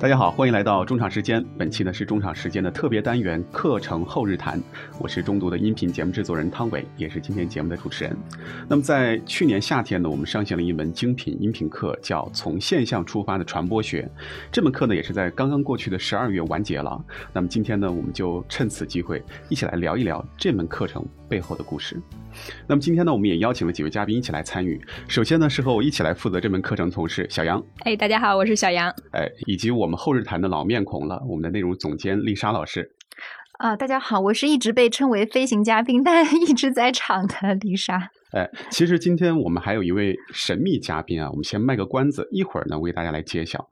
大家好，欢迎来到中场时间。本期呢是中场时间的特别单元课程后日谈。我是中读的音频节目制作人汤伟，也是今天节目的主持人。那么在去年夏天呢，我们上线了一门精品音频课，叫《从现象出发的传播学》。这门课呢也是在刚刚过去的十二月完结了。那么今天呢，我们就趁此机会一起来聊一聊这门课程背后的故事。那么今天呢，我们也邀请了几位嘉宾一起来参与。首先呢，是和我一起来负责这门课程的同事小杨。哎，大家好，我是小杨。哎，以及我们后日谈的老面孔了，我们的内容总监丽莎老师。啊，大家好，我是一直被称为飞行嘉宾，但 一直在场的丽莎。哎，其实今天我们还有一位神秘嘉宾啊，我们先卖个关子，一会儿呢为大家来揭晓。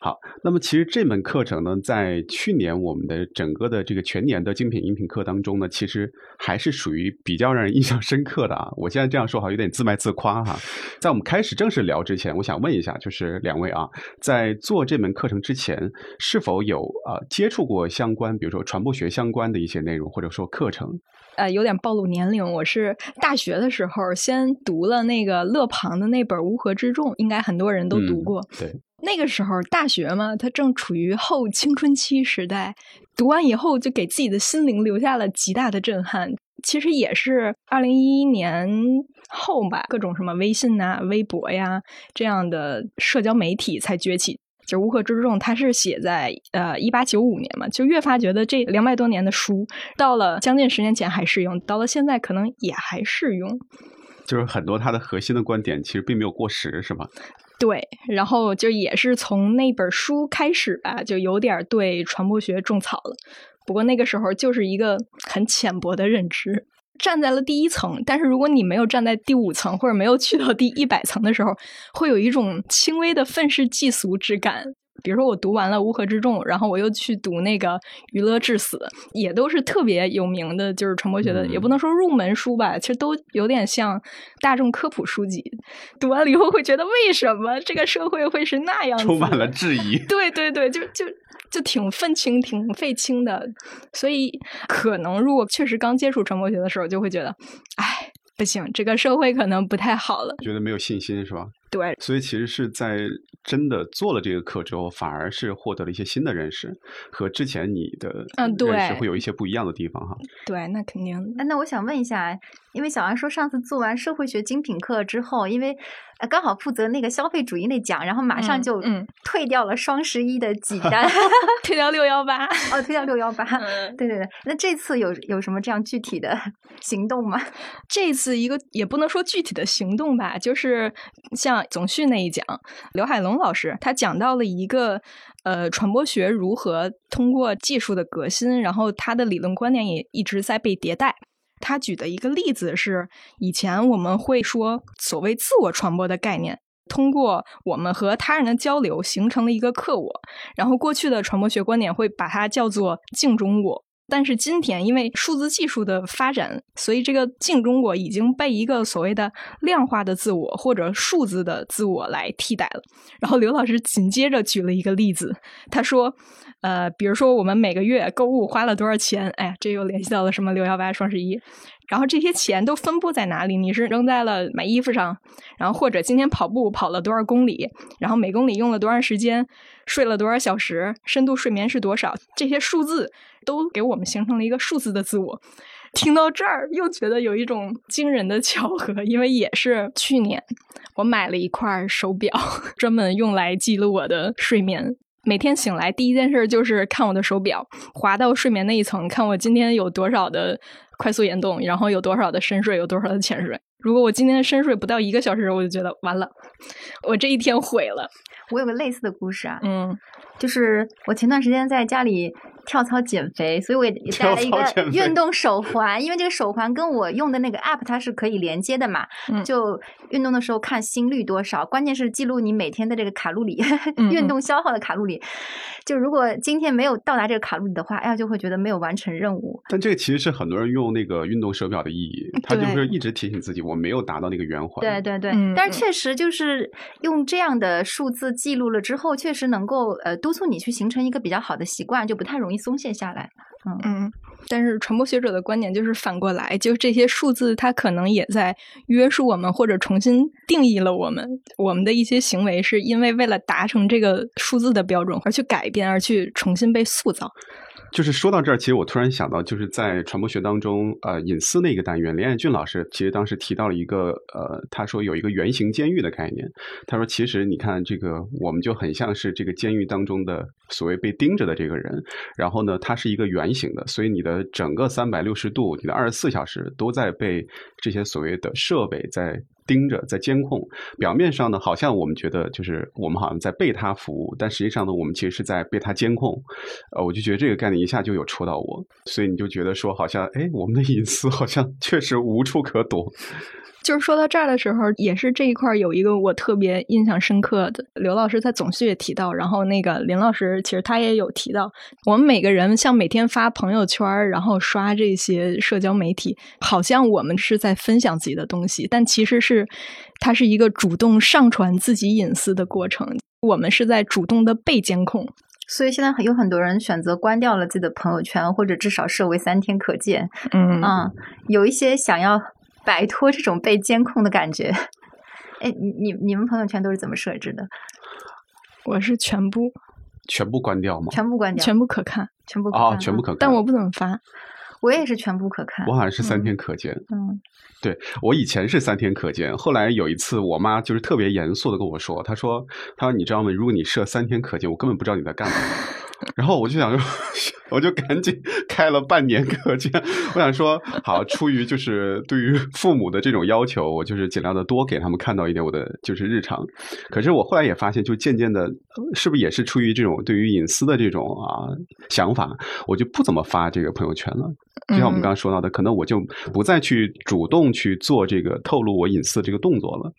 好，那么其实这门课程呢，在去年我们的整个的这个全年的精品音频课当中呢，其实还是属于比较让人印象深刻的啊。我现在这样说好像有点自卖自夸哈。在我们开始正式聊之前，我想问一下，就是两位啊，在做这门课程之前，是否有啊接触过相关，比如说传播学相关的一些内容，或者说课程？呃，有点暴露年龄，我是大学的时候先读了那个勒庞的那本《乌合之众》，应该很多人都读过。对。那个时候大学嘛，他正处于后青春期时代，读完以后就给自己的心灵留下了极大的震撼。其实也是二零一一年后吧，各种什么微信呐、微博呀这样的社交媒体才崛起。就《乌合之众》，它是写在呃一八九五年嘛，就越发觉得这两百多年的书，到了将近十年前还适用，到了现在可能也还适用。就是很多它的核心的观点其实并没有过时，是吗？对，然后就也是从那本书开始吧，就有点对传播学种草了。不过那个时候就是一个很浅薄的认知，站在了第一层。但是如果你没有站在第五层，或者没有去到第一百层的时候，会有一种轻微的愤世嫉俗之感。比如说，我读完了《乌合之众》，然后我又去读那个《娱乐至死》，也都是特别有名的，就是传播学的，也不能说入门书吧，其实都有点像大众科普书籍。读完了以后，会觉得为什么这个社会会是那样？充满了质疑。对对对，就就就挺愤青、挺废青的。所以，可能如果确实刚接触传播学的时候，就会觉得，哎，不行，这个社会可能不太好了。觉得没有信心是吧？对，所以其实是在真的做了这个课之后，反而是获得了一些新的认识，和之前你的嗯认识会有一些不一样的地方哈。对，那肯定。那我想问一下，因为小安说上次做完社会学精品课之后，因为刚好负责那个消费主义那讲，然后马上就退掉了双十一的 几单，退掉六幺八哦，退掉六幺八。对对对，那这次有有什么这样具体的 行动吗？这次一个也不能说具体的行动吧，就是像。总序那一讲，刘海龙老师他讲到了一个呃传播学如何通过技术的革新，然后他的理论观点也一直在被迭代。他举的一个例子是，以前我们会说所谓自我传播的概念，通过我们和他人的交流形成了一个客我，然后过去的传播学观点会把它叫做镜中我。但是今天，因为数字技术的发展，所以这个镜中我已经被一个所谓的量化的自我或者数字的自我来替代了。然后刘老师紧接着举了一个例子，他说：“呃，比如说我们每个月购物花了多少钱？哎呀，这又联系到了什么六幺八、双十一。然后这些钱都分布在哪里？你是扔在了买衣服上，然后或者今天跑步跑了多少公里，然后每公里用了多长时间，睡了多少小时，深度睡眠是多少？这些数字。”都给我们形成了一个数字的自我。听到这儿，又觉得有一种惊人的巧合，因为也是去年，我买了一块手表，专门用来记录我的睡眠。每天醒来第一件事就是看我的手表，滑到睡眠那一层，看我今天有多少的快速眼动，然后有多少的深睡，有多少的浅睡。如果我今天深睡不到一个小时，我就觉得完了，我这一天毁了。我有个类似的故事啊，嗯，就是我前段时间在家里。跳操减肥，所以我也 带了一个运动手环，因为这个手环跟我用的那个 app 它是可以连接的嘛。就运动的时候看心率多少，关键是记录你每天的这个卡路里，运动消耗的卡路里。就如果今天没有到达这个卡路里的话，哎呀就会觉得没有完成任务。但这个其实是很多人用那个运动手表的意义，他就是一直提醒自己我没有达到那个圆环。对对对，但是确实就是用这样的数字记录了之后，确实能够呃督促你去形成一个比较好的习惯，就不太容易。松懈下来，嗯嗯，但是传播学者的观点就是反过来，就这些数字它可能也在约束我们，或者重新定义了我们。我们的一些行为是因为为了达成这个数字的标准而去改变，而去重新被塑造。就是说到这儿，其实我突然想到，就是在传播学当中，呃，隐私那个单元，林爱俊老师其实当时提到了一个，呃，他说有一个圆形监狱的概念。他说，其实你看这个，我们就很像是这个监狱当中的所谓被盯着的这个人。然后呢，它是一个圆形的，所以你的整个三百六十度，你的二十四小时都在被这些所谓的设备在。盯着在监控，表面上呢，好像我们觉得就是我们好像在被他服务，但实际上呢，我们其实是在被他监控。呃，我就觉得这个概念一下就有戳到我，所以你就觉得说，好像哎，我们的隐私好像 确实无处可躲。就是说到这儿的时候，也是这一块有一个我特别印象深刻的。刘老师在总序也提到，然后那个林老师其实他也有提到，我们每个人像每天发朋友圈，然后刷这些社交媒体，好像我们是在分享自己的东西，但其实是它是一个主动上传自己隐私的过程。我们是在主动的被监控，所以现在有很多人选择关掉了自己的朋友圈，或者至少设为三天可见。嗯嗯，有一些想要。摆脱这种被监控的感觉，哎，你你你们朋友圈都是怎么设置的？我是全部全部关掉吗？全部关掉，全部可看，全部啊，全部可看，但我不怎么发。我也是全部可看，我好像是三天可见。嗯，对我以前是三天可见，后来有一次我妈就是特别严肃的跟我说，她说：“她说你知道吗？如果你设三天可见，我根本不知道你在干嘛。”然后我就想说，我就赶紧开了半年可见。我想说，好，出于就是对于父母的这种要求，我就是尽量的多给他们看到一点我的就是日常。可是我后来也发现，就渐渐的，是不是也是出于这种对于隐私的这种啊想法，我就不怎么发这个朋友圈了。就像我们刚刚说到的，可能我就不再去主动去做这个透露我隐私这个动作了。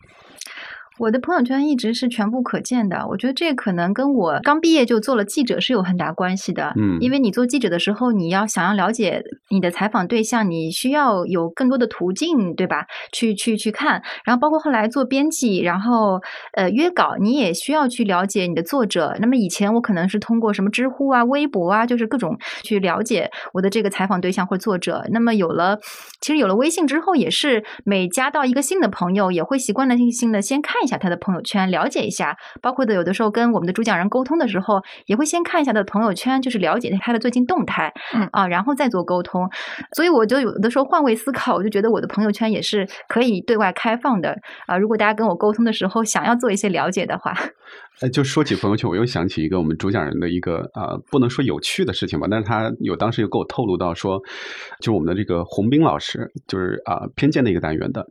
我的朋友圈一直是全部可见的，我觉得这可能跟我刚毕业就做了记者是有很大关系的。嗯，因为你做记者的时候，你要想要了解你的采访对象，你需要有更多的途径，对吧？去去去看，然后包括后来做编辑，然后呃约稿，你也需要去了解你的作者。那么以前我可能是通过什么知乎啊、微博啊，就是各种去了解我的这个采访对象或作者。那么有了，其实有了微信之后，也是每加到一个新的朋友，也会习惯性的先看一下。下他的朋友圈，了解一下，包括的有的时候跟我们的主讲人沟通的时候，也会先看一下他的朋友圈，就是了解他的最近动态，嗯啊，然后再做沟通。所以我就有的时候换位思考，我就觉得我的朋友圈也是可以对外开放的啊。如果大家跟我沟通的时候想要做一些了解的话，哎，就说起朋友圈，我又想起一个我们主讲人的一个啊，不能说有趣的事情吧，但是他有当时又给我透露到说，就我们的这个洪斌老师，就是啊偏见的一个单元的。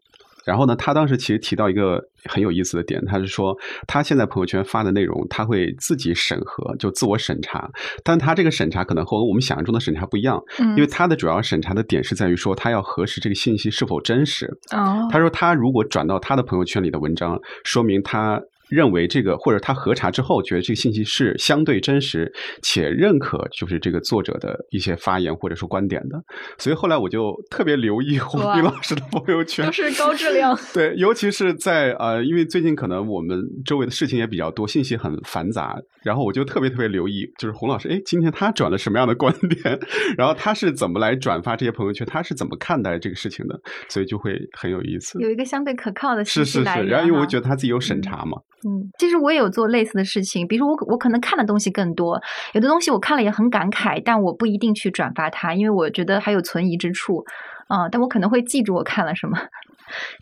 然后呢，他当时其实提到一个很有意思的点，他是说他现在朋友圈发的内容，他会自己审核，就自我审查。但他这个审查可能和我们想象中的审查不一样，因为他的主要审查的点是在于说，他要核实这个信息是否真实。哦，他说他如果转到他的朋友圈里的文章，说明他。认为这个，或者他核查之后觉得这个信息是相对真实，且认可就是这个作者的一些发言或者说观点的，所以后来我就特别留意洪斌老师的朋友圈，都是高质量。对，尤其是在呃，因为最近可能我们周围的事情也比较多，信息很繁杂，然后我就特别特别留意，就是洪老师，哎，今天他转了什么样的观点，然后他是怎么来转发这些朋友圈，他是怎么看待这个事情的，所以就会很有意思，有一个相对可靠的信息来源。是是是，然后因为我觉得他自己有审查嘛。嗯，嗯其实我也有做类似的事情，比如说我我可能看的东西更多，有的东西我看了也很感慨，但我不一定去转发它，因为我觉得还有存疑之处，啊，但我可能会记住我看了什么。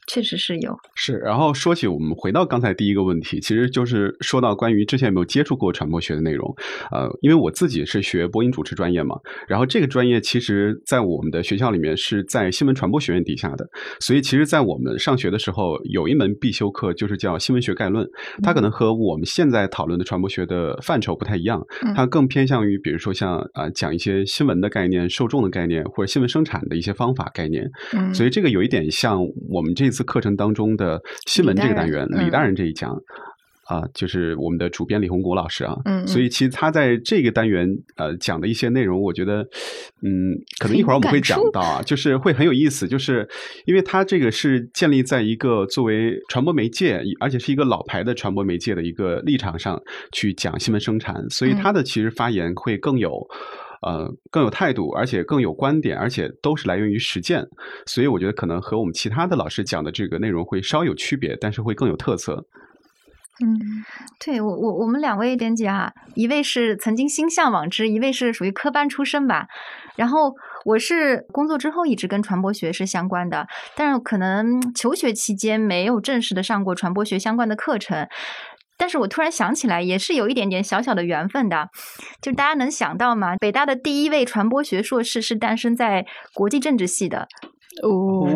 确实是有。是，然后说起我们回到刚才第一个问题，其实就是说到关于之前有没有接触过传播学的内容，呃，因为我自己是学播音主持专业嘛，然后这个专业其实在我们的学校里面是在新闻传播学院底下的，所以其实，在我们上学的时候有一门必修课就是叫新闻学概论，它可能。和我们现在讨论的传播学的范畴不太一样，它更偏向于比如说像啊讲一些新闻的概念、受众的概念或者新闻生产的一些方法概念，所以这个有一点像。我们这次课程当中的新闻这个单元，李大人这一讲啊，就是我们的主编李洪国老师啊，嗯，所以其实他在这个单元呃讲的一些内容，我觉得嗯，可能一会儿我们会讲到啊，就是会很有意思，就是因为他这个是建立在一个作为传播媒介，而且是一个老牌的传播媒介的一个立场上去讲新闻生产，所以他的其实发言会更有。呃更有态度，而且更有观点，而且都是来源于实践。所以我觉得可能和我们其他的老师讲的这个内容会稍有区别，但是会更有特色。嗯，对我我我们两位编辑啊，一位是曾经心向往之，一位是属于科班出身吧。然后我是工作之后一直跟传播学是相关的，但是可能求学期间没有正式的上过传播学相关的课程。但是我突然想起来，也是有一点点小小的缘分的，就大家能想到吗？北大的第一位传播学硕士是诞生在国际政治系的。哦。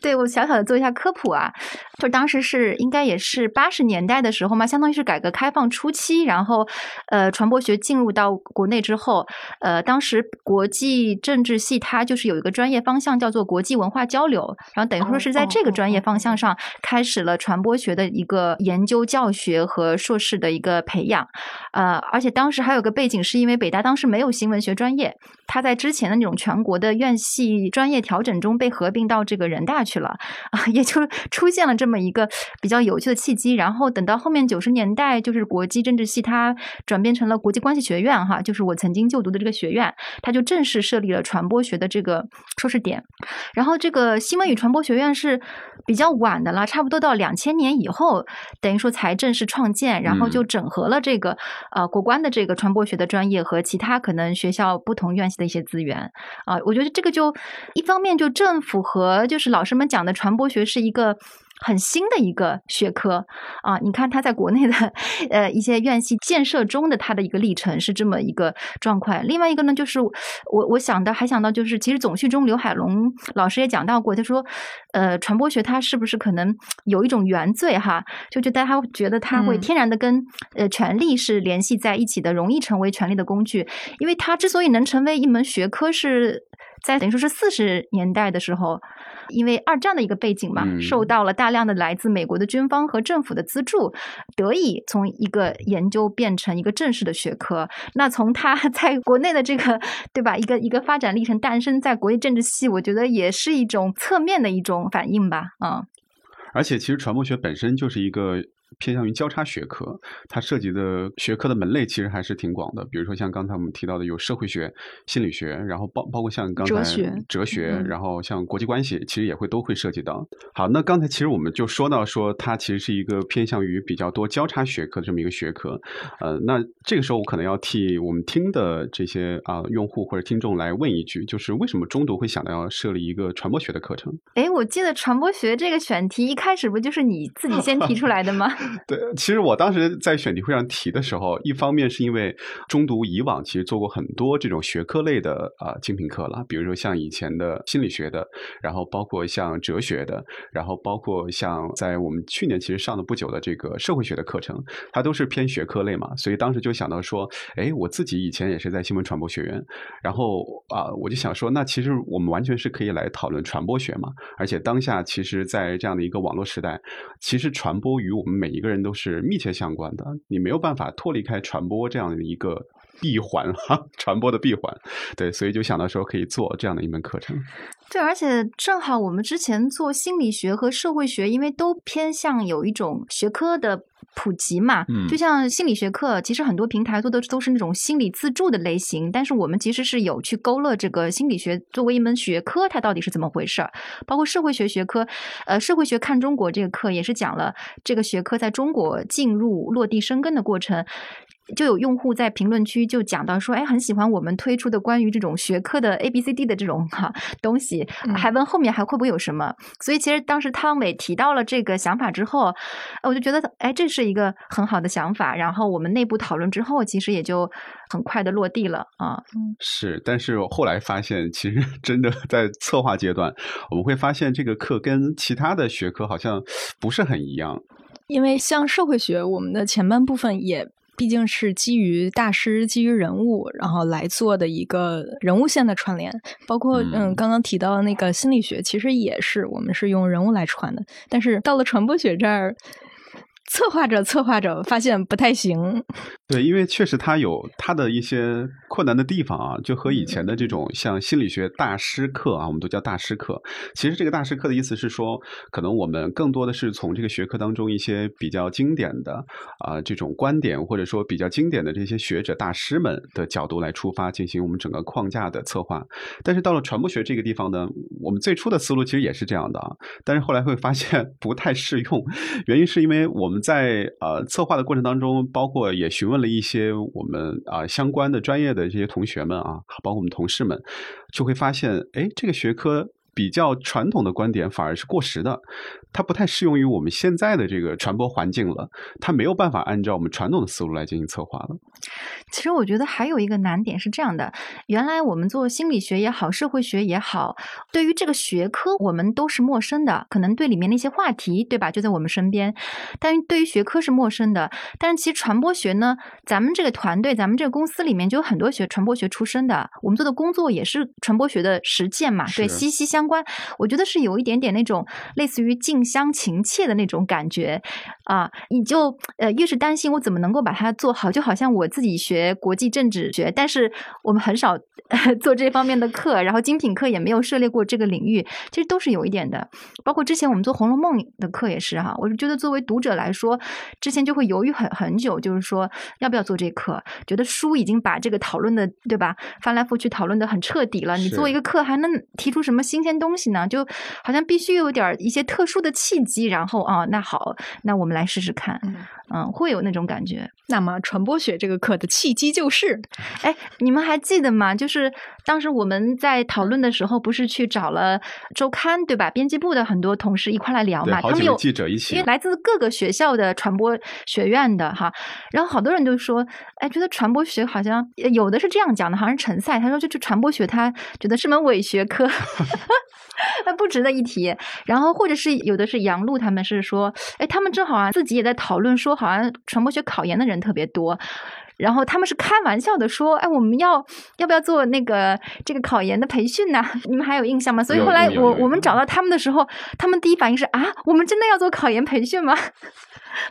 对我小小的做一下科普啊，就当时是应该也是八十年代的时候嘛，相当于是改革开放初期，然后呃传播学进入到国内之后，呃当时国际政治系它就是有一个专业方向叫做国际文化交流，然后等于说是在这个专业方向上开始了传播学的一个研究教学和硕士的一个培养，呃而且当时还有个背景是因为北大当时没有新闻学专业，它在之前的那种全国的院系专业调整中被合并到这个人大去了啊，也就出现了这么一个比较有趣的契机。然后等到后面九十年代，就是国际政治系它转变成了国际关系学院，哈，就是我曾经就读的这个学院，它就正式设立了传播学的这个硕士点。然后这个新闻与传播学院是比较晚的了，差不多到两千年以后，等于说才正式创建，然后就整合了这个呃国关的这个传播学的专业和其他可能学校不同院系的一些资源啊。我觉得这个就一方面就政府和就是老师们。讲的传播学是一个很新的一个学科啊，你看它在国内的呃一些院系建设中的它的一个历程是这么一个状况。另外一个呢，就是我我想的还想到就是，其实总序中刘海龙老师也讲到过，他说呃传播学它是不是可能有一种原罪哈？就觉得他觉得它会天然的跟呃权力是联系在一起的，容易成为权力的工具。因为它之所以能成为一门学科，是在等于说是四十年代的时候。因为二战的一个背景嘛，受到了大量的来自美国的军方和政府的资助，得以从一个研究变成一个正式的学科。那从它 在国内的这个对吧，一个一个发展历程诞生在国际政治系，我觉得也是一种侧面的一种反应吧。啊，而且其实传播学本身就是一个。偏向于交叉学科，它涉及的学科的门类其实还是挺广的。比如说像刚才我们提到的有社会学、心理学，然后包包括像刚才哲学，哲学，然后像国际关系，其实也会都会涉及到。好，那刚才其实我们就说到说它其实是一个偏向于比较多交叉学科的这么一个学科。呃，那这个时候我可能要替我们听的这些啊用户或者听众来问一句，就是为什么中读会想到要设立一个传播学的课程？哎，我记得传播学这个选题一开始不就是你自己先提出来的吗？对，其实我当时在选题会上提的时候，一方面是因为中读以往其实做过很多这种学科类的啊精品课了，比如说像以前的心理学的，然后包括像哲学的，然后包括像在我们去年其实上了不久的这个社会学的课程，它都是偏学科类嘛，所以当时就想到说，哎，我自己以前也是在新闻传播学院，然后啊，我就想说，那其实我们完全是可以来讨论传播学嘛，而且当下其实，在这样的一个网络时代，其实传播与我们每每一个人。都是密切相关的，你没有办法脱离开传播这样的一个闭环哈，传播的闭环，对，所以就想到说可以做这样的一门课程。对，而且正好我们之前做心理学和社会学，因为都偏向有一种学科的普及嘛，嗯，就像心理学课，其实很多平台做的都是那种心理自助的类型，但是我们其实是有去勾勒这个心理学作为一门学科，它到底是怎么回事儿。包括社会学学科，呃，社会学看中国这个课也是讲了这个学科在中国进入落地生根的过程。就有用户在评论区就讲到说，哎，很喜欢我们推出的关于这种学科的 A B C D 的这种哈东西，还问后面还会不会有什么。所以其实当时汤伟提到了这个想法之后，我就觉得，哎，这是一个很好的想法。然后我们内部讨论之后，其实也就很快的落地了啊。是，但是后来发现，其实 真的在策划阶段，我们会发现这个课跟其他的学科好像不是很一样。因为像社会学，我们的前半部分也。毕竟是基于大师、基于人物，然后来做的一个人物线的串联，包括嗯，刚刚提到的那个心理学，其实也是我们是用人物来串的。但是到了传播学这儿，策划着 策划着，发现不太行。对，因为确实它有它的一些困难的地方啊，就和以前的这种像心理学大师课啊，我们都叫大师课。其实这个大师课的意思是说，可能我们更多的是从这个学科当中一些比较经典的啊这种观点，或者说比较经典的这些学者大师们的角度来出发，进行我们整个框架的策划。但是到了传播学这个地方呢，我们最初的思路其实也是这样的啊，但是后来会发现 不太适用，原因是因为我们在呃策划的过程当中，包括也询问。了一些我们啊相关的专业的这些同学们啊，包括我们同事们，就会发现，哎，这个学科比较传统的观点反而是过时的。它不太适用于我们现在的这个传播环境了，它没有办法按照我们传统的思路来进行策划了。其实我觉得还有一个难点是这样的：原来我们做心理学也好，社会学也好，对于这个学科我们都是陌生的，可能对里面那些话题，对吧，就在我们身边，但是对于学科是陌生的。但是其实传播学呢，咱们这个团队，咱们这个公司里面就有很多学传播学出身的，我们做的工作也是传播学的实践嘛，对，息息相关。我觉得是有一点点那种类似于近。乡情怯的那种感觉啊，你就呃越是担心我怎么能够把它做好，就好像我自己学国际政治学，但是我们很少 做这方面的课，然后精品课也没有涉猎过这个领域，其实都是有一点的。包括之前我们做《红楼梦》的课也是哈，我是觉得作为读者来说，之前就会犹豫很很久，就是说要不要做这课，觉得书已经把这个讨论的对吧翻来覆去讨论的很彻底了，你做一个课还能提出什么新鲜东西呢？就好像必须有点一些特殊的。契机，然后啊，那好，那我们来试试看，嗯，会有那种感觉。那么传播学这个课的契机就是，哎，你们还记得吗？就是当时我们在讨论的时候，不是去找了周刊对吧？编辑部的很多同事一块来聊嘛，他们有记者一起，因为来自各个学校的传播学院的哈，然后好多人都说，哎，觉得传播学好像有的是这样讲的，好像是陈赛他说，就是传播学他觉得是门伪学科。那不值得一提。然后，或者是有的是杨璐，他们是说，哎，他们正好啊，自己也在讨论说，好像传播学考研的人特别多。然后他们是开玩笑的说，哎，我们要要不要做那个这个考研的培训呢？你们还有印象吗？所以后来我我们找到他们的时候，他们第一反应是啊，我们真的要做考研培训吗？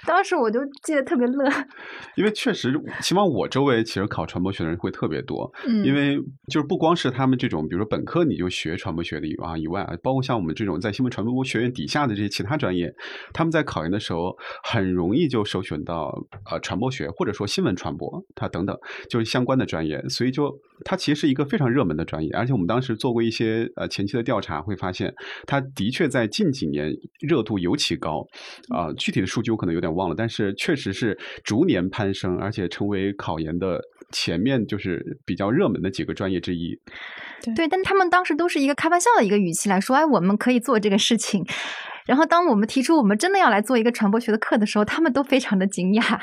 当时我就记得特别乐，因为确实，起码我周围其实考传播学的人会特别多。嗯，因为就是不光是他们这种，比如说本科你就学传播学的啊以外啊，包括像我们这种在新闻传播学院底下的这些其他专业，他们在考研的时候很容易就首选到呃传播学或者说新闻传播，它等等就是相关的专业，所以就它其实是一个非常热门的专业。而且我们当时做过一些呃前期的调查，会发现它的确在近几年热度尤其高啊，具体的数据我可能。有点忘了，但是确实是逐年攀升，而且成为考研的前面就是比较热门的几个专业之一。对，但他们当时都是一个开玩笑的一个语气来说，哎，我们可以做这个事情。然后，当我们提出我们真的要来做一个传播学的课的时候，他们都非常的惊讶，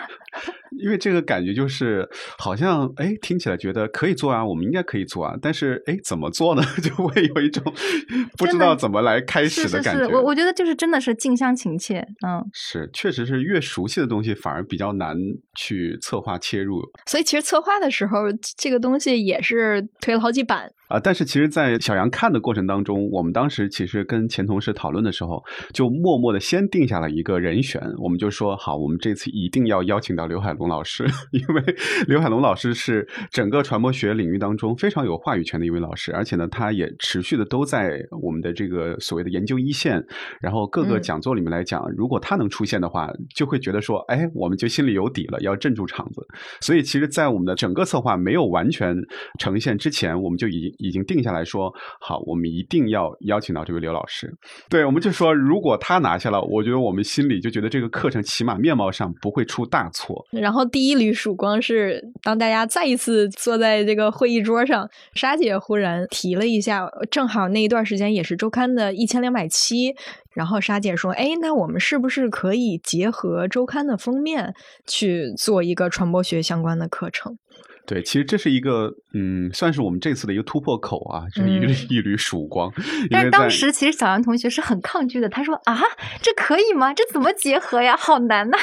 因为这个感觉就是好像哎，听起来觉得可以做啊，我们应该可以做啊，但是哎，怎么做呢？就会有一种 不知道怎么来开始的感觉。我我觉得就是真的是近乡情怯，嗯，是，确实是越熟悉的东西反而比较难去策划切入。所以其实策划的时候，这个东西也是推了好几版。啊，但是其实，在小杨看的过程当中，我们当时其实跟前同事讨论的时候，就默默的先定下了一个人选，我们就说好，我们这次一定要邀请到刘海龙老师，因为刘海龙老师是整个传播学领域当中非常有话语权的一位老师，而且呢，他也持续的都在我们的这个所谓的研究一线，然后各个讲座里面来讲，如果他能出现的话，就会觉得说，哎，我们就心里有底了，要镇住场子。所以，其实，在我们的整个策划没有完全呈现之前，我们就已经。已经定下来说好，我们一定要邀请到这位刘老师。对，我们就说，如果他拿下了，我觉得我们心里就觉得这个课程起码面貌上不会出大错。然然后第一缕曙光是当大家再一次坐在这个会议桌上，沙姐忽然提了一下，正好那一段时间也是周刊的一千两百七，然后沙姐说：“哎，那我们是不是可以结合周刊的封面去做一个传播学相关的课程？”对，其实这是一个，嗯，算是我们这次的一个突破口啊，就是一缕一缕曙光。但是当时其实小杨同学是很抗拒的，他说：“啊，这可以吗？这怎么结合呀？好难呐！”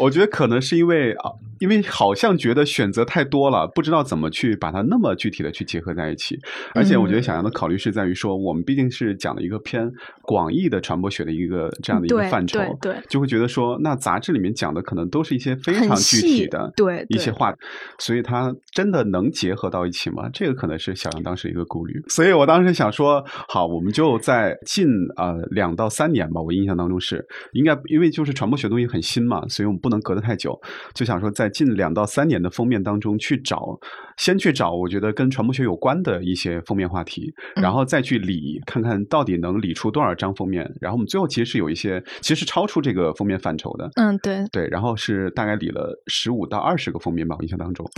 我觉得可能是因为啊。因为好像觉得选择太多了，不知道怎么去把它那么具体的去结合在一起。而且我觉得小杨的考虑是在于说，我们毕竟是讲了一个偏广义的传播学的一个这样的一个范畴，对，就会觉得说，那杂志里面讲的可能都是一些非常具体的对一些话，所以它真的能结合到一起吗？这个可能是小杨当时一个顾虑。所以我当时想说，好，我们就在近呃两到三年吧，我印象当中是应该，因为就是传播学东西很新嘛，所以我们不能隔得太久，就想说在近两到三年的封面当中去找，先去找我觉得跟传播学有关的一些封面话题，然后再去理，看看到底能理出多少张封面，然后我们最后其实是有一些其实超出这个封面范畴的，嗯，对对，然后是大概理了十五到二十个封面吧，我印象当中。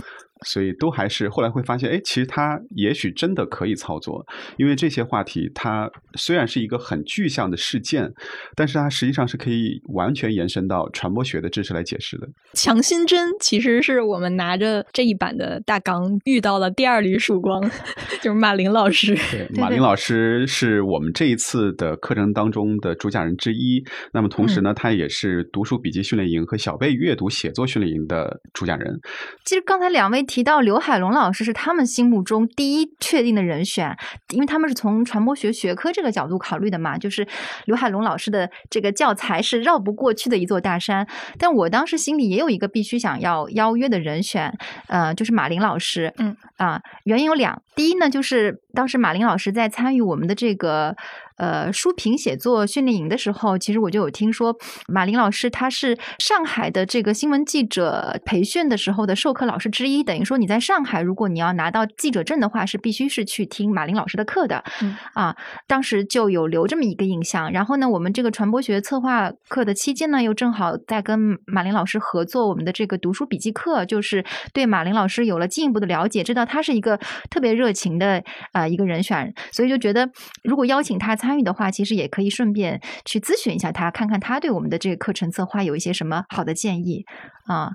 所以都还是后来会发现，哎，其实它也许真的可以操作，因为这些话题它虽然是一个很具象的事件，但是它实际上是可以完全延伸到传播学的知识来解释的。强心针其实是我们拿着这一版的大纲遇到了第二缕曙光，就是马林老师。对，马林老师是我们这一次的课程当中的主讲人之一。那么同时呢，他也是读书笔记训练营和小贝阅读写作训练营的主讲人。其实刚才两位。提到刘海龙老师是他们心目中第一确定的人选，因为他们是从传播学学科这个角度考虑的嘛。就是刘海龙老师的这个教材是绕不过去的一座大山。但我当时心里也有一个必须想要邀约的人选，呃，就是马林老师。嗯。啊，原因有两，第一呢，就是当时马林老师在参与我们的这个。呃，书评写作训练营的时候，其实我就有听说，马林老师他是上海的这个新闻记者培训的时候的授课老师之一。等于说你在上海，如果你要拿到记者证的话，是必须是去听马林老师的课的。嗯啊，当时就有留这么一个印象。然后呢，我们这个传播学策划课的期间呢，又正好在跟马林老师合作我们的这个读书笔记课，就是对马林老师有了进一步的了解，知道他是一个特别热情的啊一个人选，所以就觉得如果邀请他。参与的话，其实也可以顺便去咨询一下他，看看他对我们的这个课程策划有一些什么好的建议啊。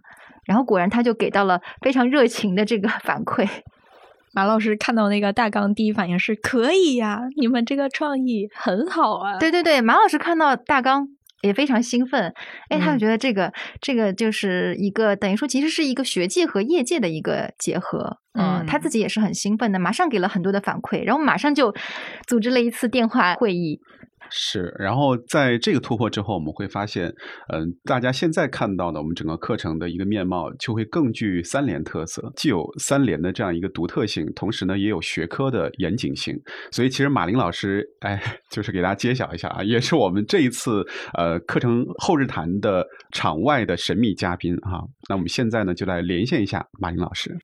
然后果然他就给到了非常热情的这个反馈。马老师看到那个大纲，第一反应是可以呀，你们这个创意很好啊。对对对，马老师看到大纲。也非常兴奋，哎，他就觉得这个这个就是一个等于说，其实是一个学界和业界的一个结合，嗯，他自己也是很兴奋的，马上给了很多的反馈，然后马上就组织了一次电话会议。是，然后在这个突破之后，我们会发现，嗯，大家现在看到的我们整个课程的一个面貌，就会更具三联特色，既有三联的这样一个独特性，同时呢，也有学科的严谨性。所以，其实马林老师，哎，就是给大家揭晓一下啊，也是我们这一次呃课程后日谈的场外的神秘嘉宾啊。那我们现在呢，就来连线一下马林老师。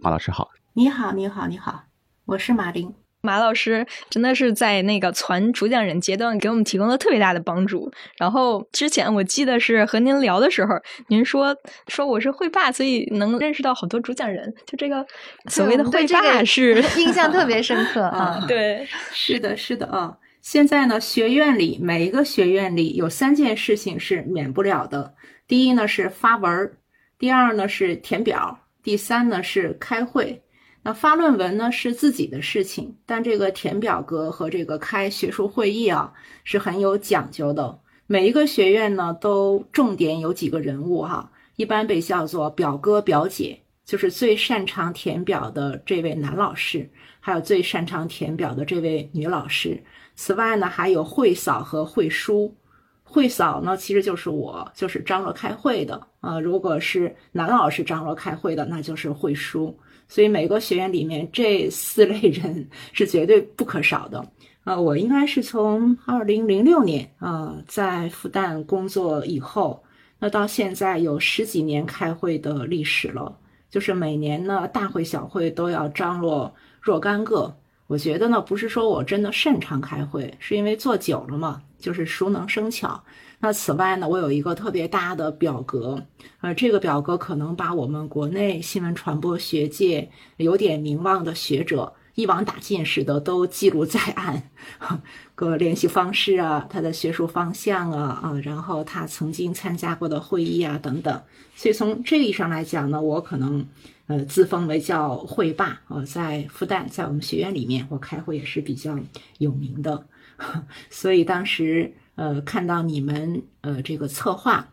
马老师好，你好，你好，你好，我是马林。马老师真的是在那个传主讲人阶段给我们提供了特别大的帮助。然后之前我记得是和您聊的时候，您说说我是会霸，所以能认识到好多主讲人。就这个所谓的会霸是印象特别深刻 啊。对，是的，是的啊。现在呢，学院里每一个学院里有三件事情是免不了的。第一呢是发文，第二呢是填表，第三呢是开会。那发论文呢是自己的事情，但这个填表格和这个开学术会议啊是很有讲究的。每一个学院呢都重点有几个人物哈，一般被叫做表哥表姐，就是最擅长填表的这位男老师，还有最擅长填表的这位女老师。此外呢还有会嫂和会叔。会嫂呢其实就是我，就是张罗开会的啊。如果是男老师张罗开会的，那就是会叔。所以每个学院里面这四类人 是绝对不可少的呃！我应该是从二零零六年啊在复旦工作以后，那到现在有十几年开会的历史了。就是每年呢大会小会都要张罗若干个。我觉得呢不是说我真的擅长开会，是因为做久了嘛，就是熟能生巧。那此外呢，我有一个特别大的表格，呃，这个表格可能把我们国内新闻传播学界有点名望的学者一网打尽似的都记录在案，个联系方式啊，他的学术方向啊，啊，然后他曾经参加过的会议啊等等。所以从这个意义上来讲呢，我可能呃自封为叫会霸啊，在复旦，在我们学院里面，我开会也是比较有名的，所以当时。呃，看到你们呃这个策划，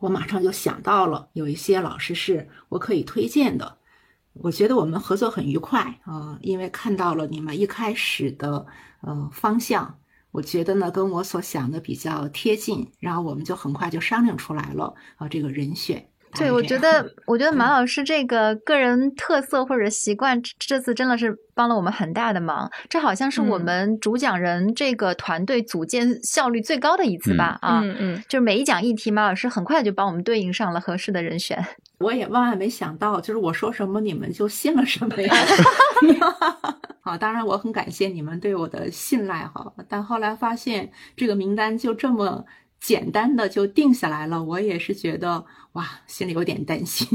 我马上就想到了有一些老师是我可以推荐的。我觉得我们合作很愉快啊，因为看到了你们一开始的呃方向，我觉得呢跟我所想的比较贴近，然后我们就很快就商量出来了啊这个人选。对，我觉得，我觉得马老师这个个人特色或者习惯，这次真的是帮了我们很大的忙。这好像是我们主讲人这个团队组建效率最高的一次吧？啊，嗯嗯，就是每一讲议题，马老师很快就帮我们对应上了合适的人选。我也万万没想到，就是我说什么你们就信了什么呀？好，当然我很感谢你们对我的信赖哈，但后来发现这个名单就这么。简单的就定下来了，我也是觉得哇，心里有点担心。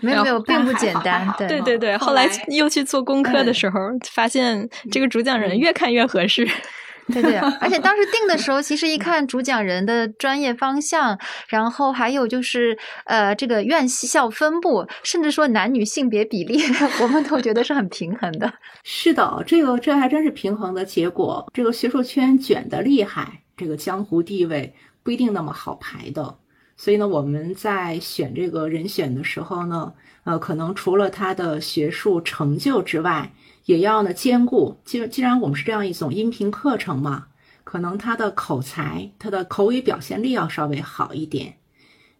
没有没有，并不简单。对对对，后来又去做功课的时候，发现这个主讲人越看越合适。对对，而且当时定的时候，其实一看主讲人的专业方向，然后还有就是呃这个院校分布，甚至说男女性别比例，我们都觉得是很平衡的。是的，这个这还真是平衡的结果。这个学术圈卷的厉害，这个江湖地位。不一定那么好排的，所以呢，我们在选这个人选的时候呢，呃，可能除了他的学术成就之外，也要呢兼顾。既既然我们是这样一种音频课程嘛，可能他的口才、他的口语表现力要稍微好一点。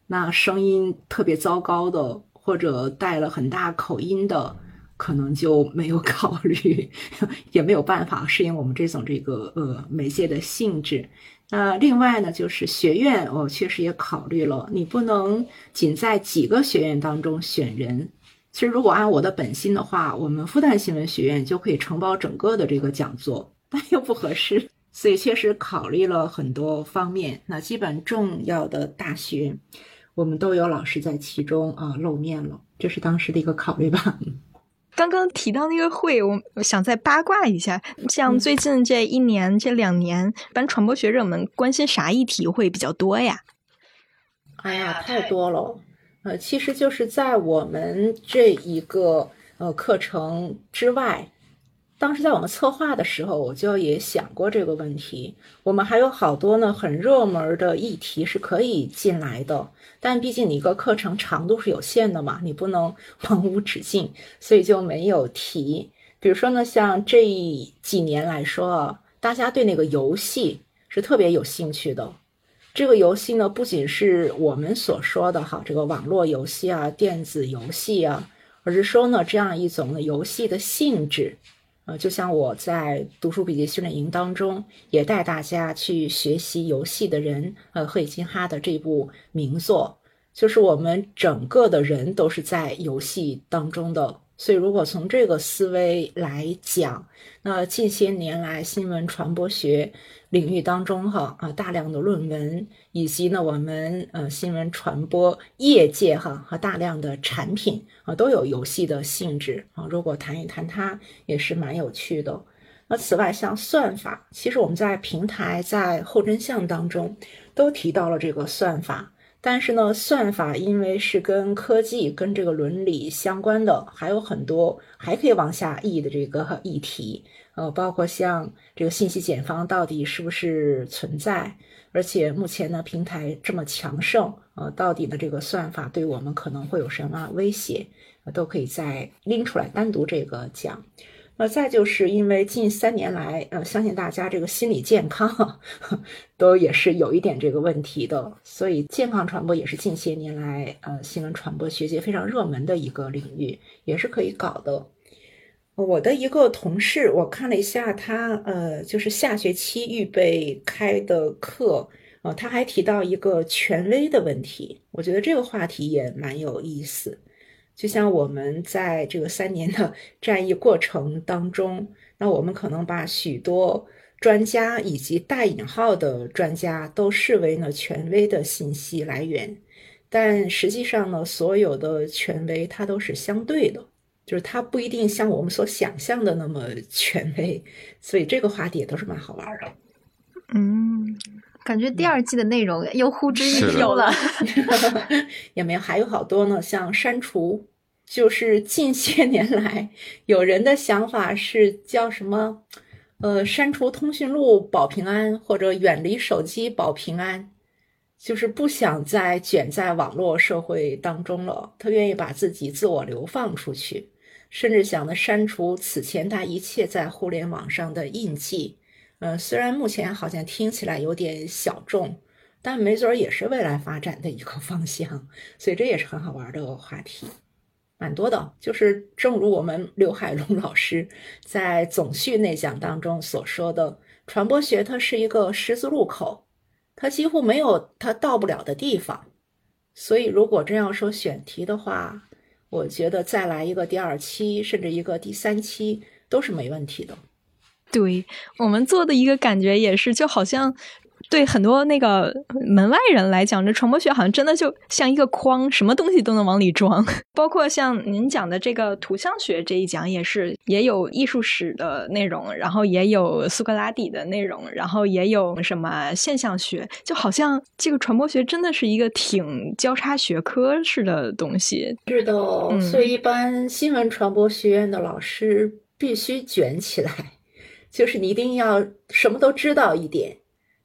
那声音特别糟糕的，或者带了很大口音的，可能就没有考虑，也没有办法适应我们这种这个呃媒介的性质。那另外呢，就是学院，我确实也考虑了，你不能仅在几个学院当中选人。其实，如果按我的本心的话，我们复旦新闻学院就可以承包整个的这个讲座，但又不合适，所以确实考虑了很多方面。那基本重要的大学，我们都有老师在其中啊露面了，这是当时的一个考虑吧。刚刚提到那个会，我我想再八卦一下，像最近这一年、这两年，班传播学者们关心啥议题会比较多呀？哎呀，太多了。呃，其实就是在我们这一个呃课程之外。当时在我们策划的时候，我就也想过这个问题。我们还有好多呢很热门的议题是可以进来的，但毕竟你一个课程长度是有限的嘛，你不能永无止境，所以就没有提。比如说呢，像这几年来说啊，大家对那个游戏是特别有兴趣的。这个游戏呢，不仅是我们所说的哈，这个网络游戏啊、电子游戏啊，而是说呢，这样一种游戏的性质。呃，就像我在读书笔记训练营当中，也带大家去学习游戏的人，呃，赫里金哈的这部名作，就是我们整个的人都是在游戏当中的。所以，如果从这个思维来讲，那近些年来新闻传播学领域当中，哈啊，大量的论文，以及呢，我们呃新闻传播业界哈和大量的产品啊，都有游戏的性质啊。如果谈一谈它，也是蛮有趣的。那此外，像算法，其实我们在平台在后真相当中都提到了这个算法。但是呢，算法因为是跟科技、跟这个伦理相关的，还有很多还可以往下议的这个议题，呃，包括像这个信息茧房到底是不是存在，而且目前呢，平台这么强盛，呃，到底呢这个算法对我们可能会有什么威胁，都可以再拎出来单独这个讲。那再就是因为近三年来，呃，相信大家这个心理健康 都也是有一点这个问题的，所以健康传播也是近些年来，呃，新闻传播学界非常热门的一个领域，也是可以搞的。我的一个同事，我看了一下他，呃，就是下学期预备开的课，呃，他还提到一个权威的问题，我觉得这个话题也蛮有意思。就像我们在这个三年的 战役过程当中，那我们可能把许多专家以及带引号的专家都视为呢权威的信息来源，但实际上呢，所有的权威它都是相对的，就是它不一定像我们所想象的那么 权威，所以这个话题也都是蛮好玩的。嗯，感觉第二季的内容又呼之欲出了，也没有，还有好多呢，像删除。就是近些年来，有人的想法是叫什么？呃，删除通讯录保平安，或者远离手机保平安。就是不想再卷在网络社会当中了，他愿意把自己自我流放出去，甚至想着删除此前他一切在互联网上的印记。呃，虽然目前好像听起来有点小众，但没准儿也是未来发展的一个 方向，所以这也是很好玩的话题，蛮多的。就是正如我们刘海龙老师在总序那讲当中所说的，传播学它是一个十字路口，它几乎没有它到不了的地方。所以如果真要说选题的话，我觉得再来一个第二期，甚至一个第三期都是没问题的。对我们做的一个感觉也是，就好像对很多那个门外人来讲，这传播学好像真的就像一个筐，什么东西都能往里装。包括像您讲的这个图像学这一讲，也是也有艺术史的内容，然后也有苏格拉底的内容，然后也有什么现象学，就好像这个传播学真的是一个挺交叉学科式的东西。是的，所以一般新闻传播学院的老师必须卷起来。就是你一定要什么都知道一点，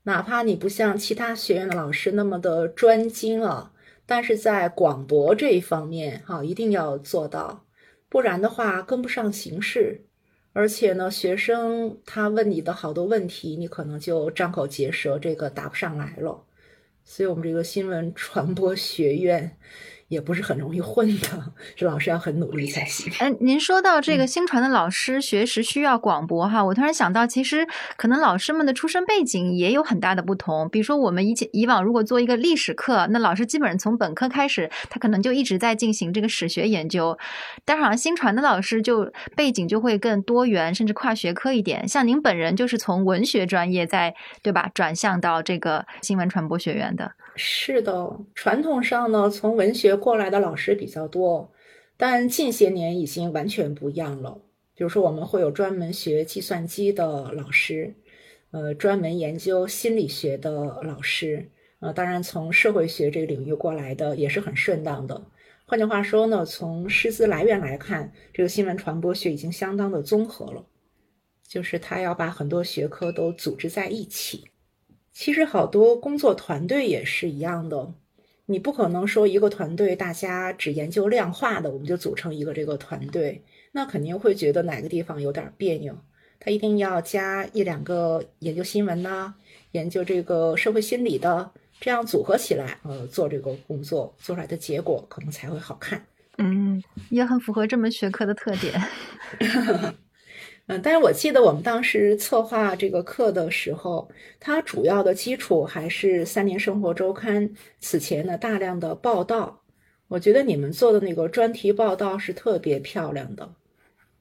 哪怕你不像其他学院的老师那么的专精啊，但是在广博这一方面哈，一定要做到，不然的话跟不上形势，而且呢，学生他问你的好多问题，你可能就张口结舌，这个答不上来了。所以，我们这个新闻传播学院。也不是很容易混的，是老师要很努力才行。嗯，您说到这个新传的老师学识需要广博哈，我突然想到，其实可能老师们的出身背景也有很大的不同。比如说，我们以前以往如果做一个历史课，那老师基本上从本科开始，他可能就一直在进行这个史学研究。但是好像新传的老师就背景就会更多元，甚至跨学科一点。像您本人就是从文学专业在对吧转向到这个新闻传播学院的。是的，传统上呢，从文学过来的老师比较多，但近些年已经完全不一样了。比如说，我们会有专门学计算机的老师，呃，专门研究心理学的老师，呃，当然从社会学这个领域过来的也是很顺当的。换句话说呢，从师资来源来看，这个新闻传播学已经相当的综合了，就是他要把很多学科都组织在一起。其实好多工作团队也是一样的，你不可能说一个团队大家只研究量化的，我们就组成一个这个团队，那肯定会觉得哪个地方有点别扭。他一定要加一两个研究新闻呐，研究这个社会心理的，这样组合起来，呃，做这个工作做出来的结果可能才会好看。嗯，也很符合这门学科的特点。嗯，但是我记得我们当时策划这个课的时候，它主要的基础还是《三联生活周刊》此前的大量的报道。我觉得你们做的那个专题报道是特别漂亮的，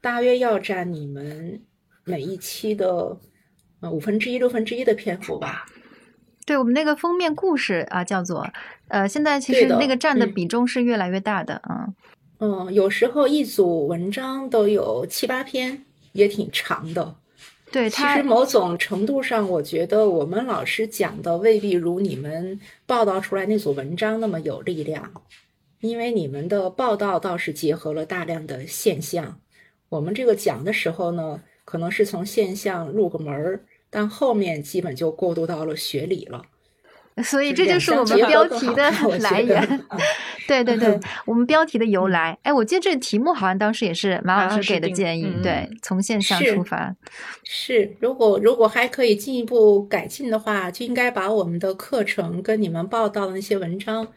大约要占你们每一期的呃五分之一、六分之一的篇幅吧。对我们那个封面故事啊，叫做呃，现在其实那个占的比重是越来越大的嗯嗯，有时候一组文章都有七八篇。也挺长的，对，其实某种程度上，我觉得我们老师讲的未必如你们报道出来那组文章那么有力量，因为你们的报道倒是结合了大量的现象，我们这个讲的时候呢，可能是从现象入个门儿，但后面基本就过渡到了学理了。所以这就是我们标题的来源，对对对，我们标题的由来。哎，我记得这个题目好像当时也是马老师给的建议，对，从现象出发。是，如果如果还可以进一步改进的话，就应该把我们的课程跟你们报道的那些文章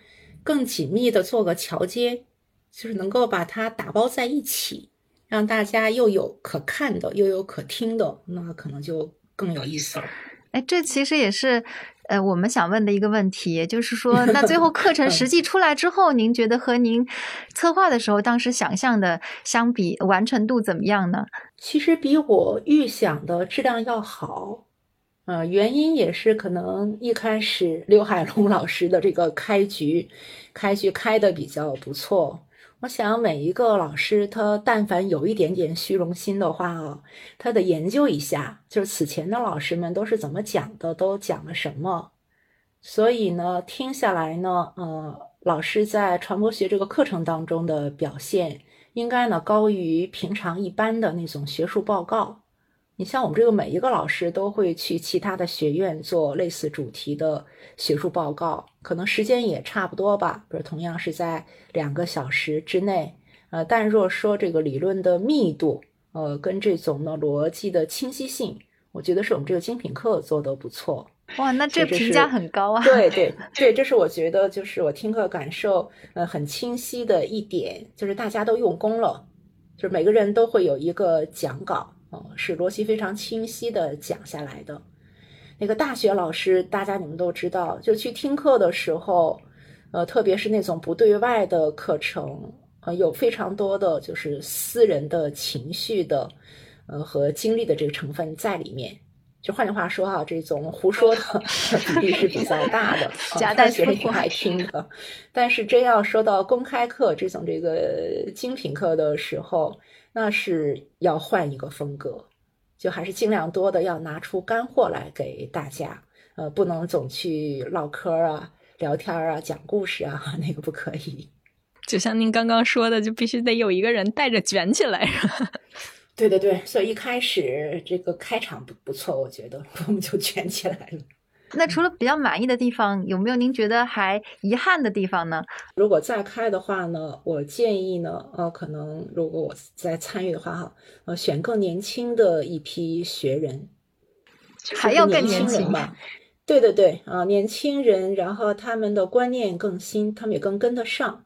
更紧密的做个桥接，就是能够把它打包在一起，让大家又有可看的，又有可听的，那可能就更有意思了。哎，这其实也是。呃，我们想问的一个问题，就是说，那最后课程实际出来之后，您觉得和您策划的时候当时想象的相比，完成度怎么样呢？其实比我预想的质量要好，呃，原因也是可能一开始刘海龙老师的这个开局，开局开的比较不错。我想每一个老师，他但凡有一点点虚荣心的话啊，他得研究一下，就是此前的老师们都是怎么讲的，都讲了什么。所以呢，听下来呢，呃，老师在传播学这个课程当中的表现，应该呢高于平常一般的那种学术报告。你像我们这个每一个老师都会去其他的学院做类似主题的学术报告，可能时间也差不多吧，比如同样是在两个小时之内。呃，但若说这个理论的密度，呃，跟这种呢逻辑的清晰性，我觉得是我们这个精品课做的不错。哇，那这评价很高啊！对对对，这是我觉得就是我听课感受呃很清晰的一点，就是大家都用功了，就是每个人都会有一个讲稿。哦，是罗辑非常清晰的讲下来的。那个大学老师，大家你们都知道，就去听课的时候，呃，特别是那种不对外的课程，呃，有非常多的就是私人的情绪的，呃，和经历的这个成分在里面。就换句话说哈，这种胡说的 比例是比较大的，夹带学生挺爱听的。但是真要说到公开课这种这个精品课的时候，那是要换一个风格，就还是尽量多的要拿出干货来给大家，呃，不能总去唠嗑啊、聊天啊、讲故事啊，那个不可以。就像您刚刚说的，就必须得有一个人带着卷起来。对对对，所以一开始这个开场不不错，我觉得 我们就卷起来了。那除了比较满意的地方，有没有您觉得还遗憾的地方呢？如果再开的话呢，我建议呢，呃，可能如果我再参与的话，哈，呃，选更年轻的一批学人，还要更年轻吧？对对对，啊，年轻人，然后他们的观念更新，他们也更跟得上。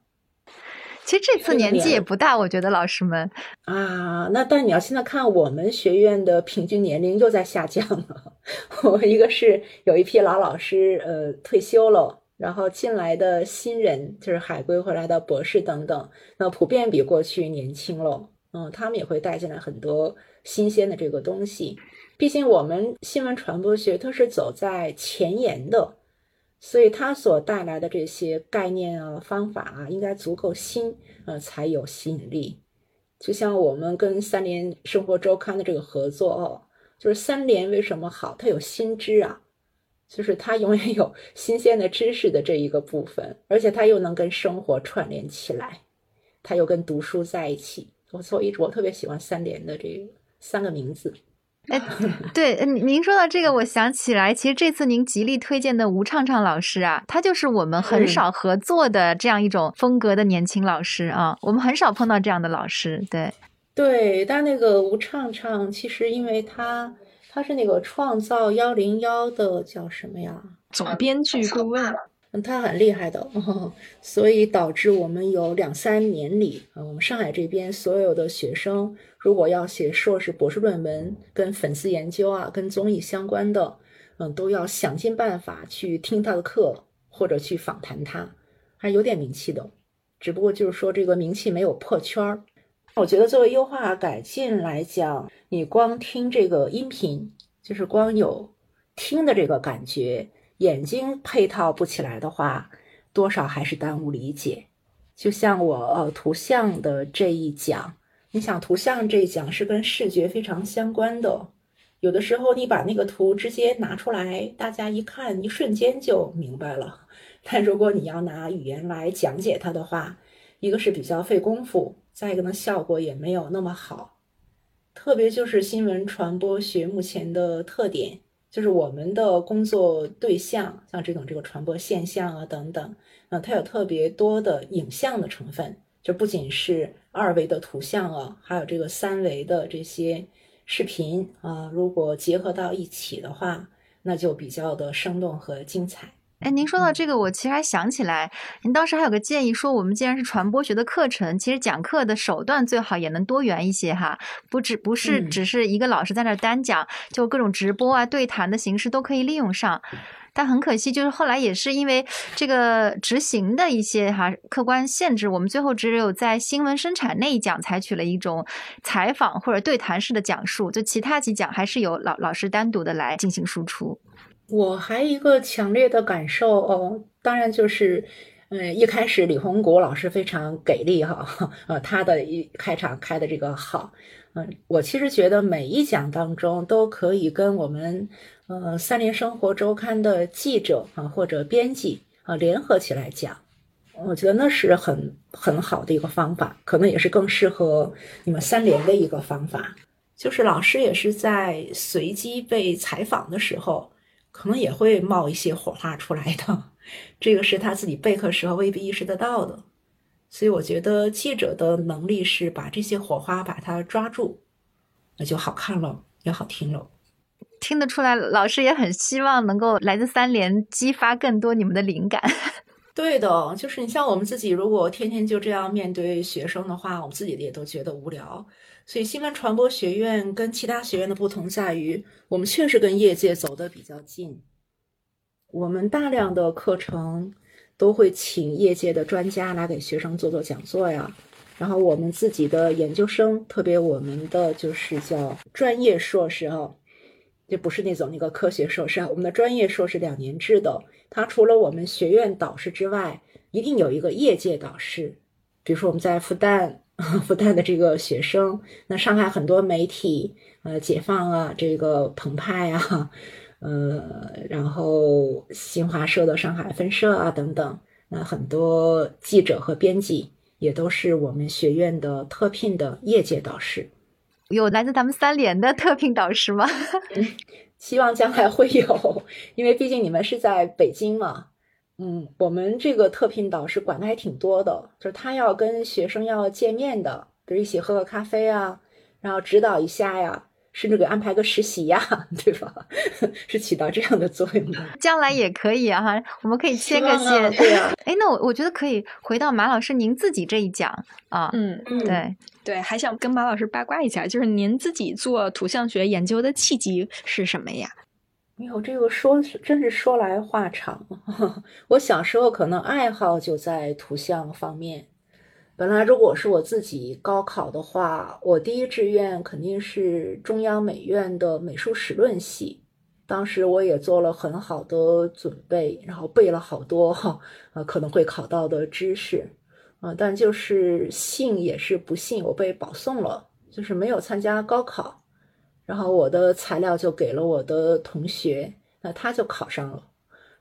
其实这次年纪也不大，我觉得老师们啊，那但你要现在看我们学院的平均年龄又在下降了。我一个是有一批老老师呃退休了，然后进来的新人就是海归回来的博士等等，那普遍比过去年轻了。嗯，他们也会带进来很多新鲜的这个东西。毕竟我们新闻传播学它是走在前沿的。所以它所带来的这些概念啊、方法啊，应该足够新，呃，才有吸引力。就像我们跟三联生活周刊的这个合作哦，就是三联为什么好？它有新知啊，就是它永远有新鲜的知识的这一个部分，而且它又能跟生活串联起来，它又跟读书在一起。我所以，我特别喜欢三联的这三个名字。哎，对，您说到这个，我想起来，其实这次您极力推荐的吴畅畅老师啊，他就是我们很少合作的这样一种风格的年轻老师啊，我们很少碰到这样的老师。对，对，但那个吴畅畅，其实因为他他是那个创造幺零幺的叫什么呀？总编剧顾问。嗯，他很厉害的，所以导致我们有两三年里，啊，我们上海这边所有的学生，如果要写硕士、博士论文，跟粉丝研究啊、跟综艺相关的，嗯，都要想尽办法去听他的课，或者去访谈他，还有点名气的。只不过就是说这个名气没有破圈儿。我觉得作为优化改进来讲，你光听这个音频，就是光有听的这个感觉。眼睛配套不起来的话，多少还是耽误理解。就像我呃图像的这一讲，你想图像这一讲是跟视觉非常相关的，有的时候你把那个图直接拿出来，大家一看，一瞬间就明白了。但如果你要拿语言来讲解它的话，一个是比较费功夫，再一个呢效果也没有那么好。特别就是新闻传播学目前的特点。就是我们的工作对象，像这种这个传播现象啊等等，啊，它有特别多的影像的成分，就不仅是二维的图像啊，还有这个三维的这些视频啊，如果结合到一起的话，那就比较的生动和精彩。哎，您说到这个，我其实还想起来，您当时还有个建议，说我们既然是传播学的课程，其实讲课的手段最好也能多元一些哈，不只不是只是一个老师在那单讲，就各种直播啊、对谈的形式都可以利用上。但很可惜，就是后来也是因为这个执行的一些哈客观限制，我们最后只有在新闻生产那一讲采取了一种采访或者对谈式的讲述，就其他几讲还是由老老师单独的来进行输出。我还一个强烈的感受哦，当然就是，嗯，一开始李洪国老师非常给力哈，呃，他的一开场开的这个好，嗯，我其实觉得每一讲当中都可以跟我们呃三联生活周刊的记者啊或者编辑啊联合起来讲，我觉得那是很很好的一个方法，可能也是更适合你们三联的一个方法。就是老师也是在随机被采访的时候，可能也会冒一些火花出来的，这个是他自己备课时候未必意识得到的。所以我觉得记者的能力是把这些火花把它抓住，那就好看了，也好听了。听得出来，老师也很希望能够来自三联激发更多你们的灵感。对的，就是你像我们自己，如果天天就这样面对学生的话，我们自己也都觉得无聊。所以新闻传播学院跟其他学院的不同在于，我们确实跟业界走得比较近。我们大量的课程都会请业界的专家来给学生做做讲座呀。然后我们自己的研究生，特别我们的就是叫专业硕士啊。就不是那种那个科学硕士啊，我们的专业硕士两年制的，它除了我们学院导师之外，一定有一个业界导师。比如说我们在复旦，复旦的这个学生，那上海很多媒体，呃，解放啊，这个澎湃啊，呃，然后新华社的上海分社啊等等，那很多记者和编辑也都是我们学院的特聘的业界导师。有来自咱们三联的特聘导师吗？希望将来会有，因为毕竟你们是在北京嘛。嗯，我们这个特聘导师管的还挺多的，就是他要跟学生要见面的，比如一起喝个咖啡啊，然后指导一下呀。甚至给安排个实习呀，对吧？是起到这样的作用的。将来也可以哈，我们可以牵个线。对呀。哎，那我我觉得可以回到马老师您自己这一讲啊。嗯，对对，还想跟马老师八卦一下，就是您自己做图像学研究的契机是什么呀？没有这个说，真是说来话长。我小时候可能爱好就在图像方面。本来如果是我自己高考的话，我第一志愿肯定是中央美院的美术史论系。当时我也做了很好的准备，然后背了好多哈 呃可能会考到的知识啊，但就是幸也是不幸，我被保送了，就是没有参加高考。然后我的材料就给了我的同学，那他就考上了。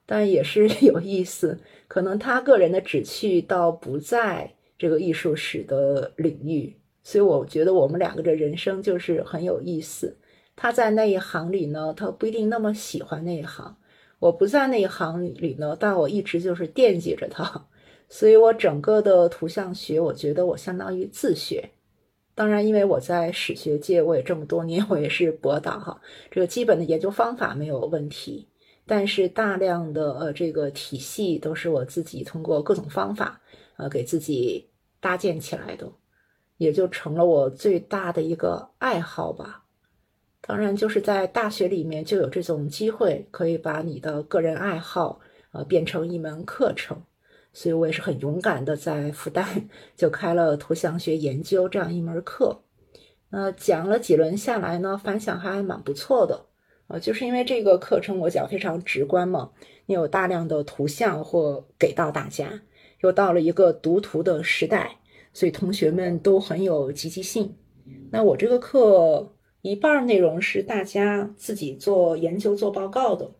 但也是 有意思，可能他个人的志趣倒不在。这个艺术史的领域，所以我觉得我们两个的人生就是很有意思。他在那一行里呢，他不一定那么喜欢那一行；我不在那一行里呢，但我一直就是惦记着他。所以我整个的图像学，我觉得我相当于自学。当然，因为我在史学界，我也这么多年，我也是博导哈，这个基本的研究方法没有问题，但是大量的呃这个体系都是我自己通过各种方法。呃，给自己搭建起来的，也就成了我最大的一个爱好吧。当然，就是在大学里面就有这种机会，可以把你的个人爱好呃变成一门课程。所以我也是很勇敢的，在复旦就开了图像学研究这样一门课。那讲了几轮下来呢，反响还蛮不错的。呃，就是因为这个课程我讲非常直观嘛，你有大量的图像或给到大家。又到了一个读图的时代，所以同学们都很有积极性。那我这个课一半内容是大家自己做研究、做报告的，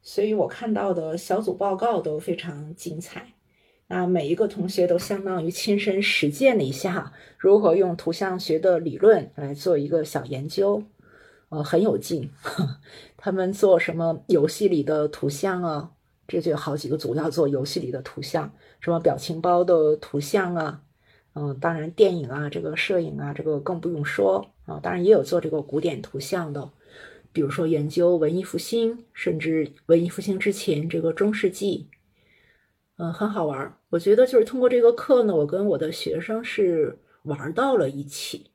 所以我看到的小组报告都非常精彩。那每一个同学都相当于亲身实践了一下如何用图像学的理论来做一个小研究，呃，很有劲。他们做什么游戏里的图像啊？这就有好几个组要做游戏里的图像。什么表情包的图像啊，嗯，当然电影啊，这个摄影啊，这个更不用说啊。当然也有做这个古典图像的，比如说研究文艺复兴，甚至文艺复兴之前这个中世纪，嗯，很好玩。我觉得就是通过这个课呢，我跟我的学生是玩到了一起，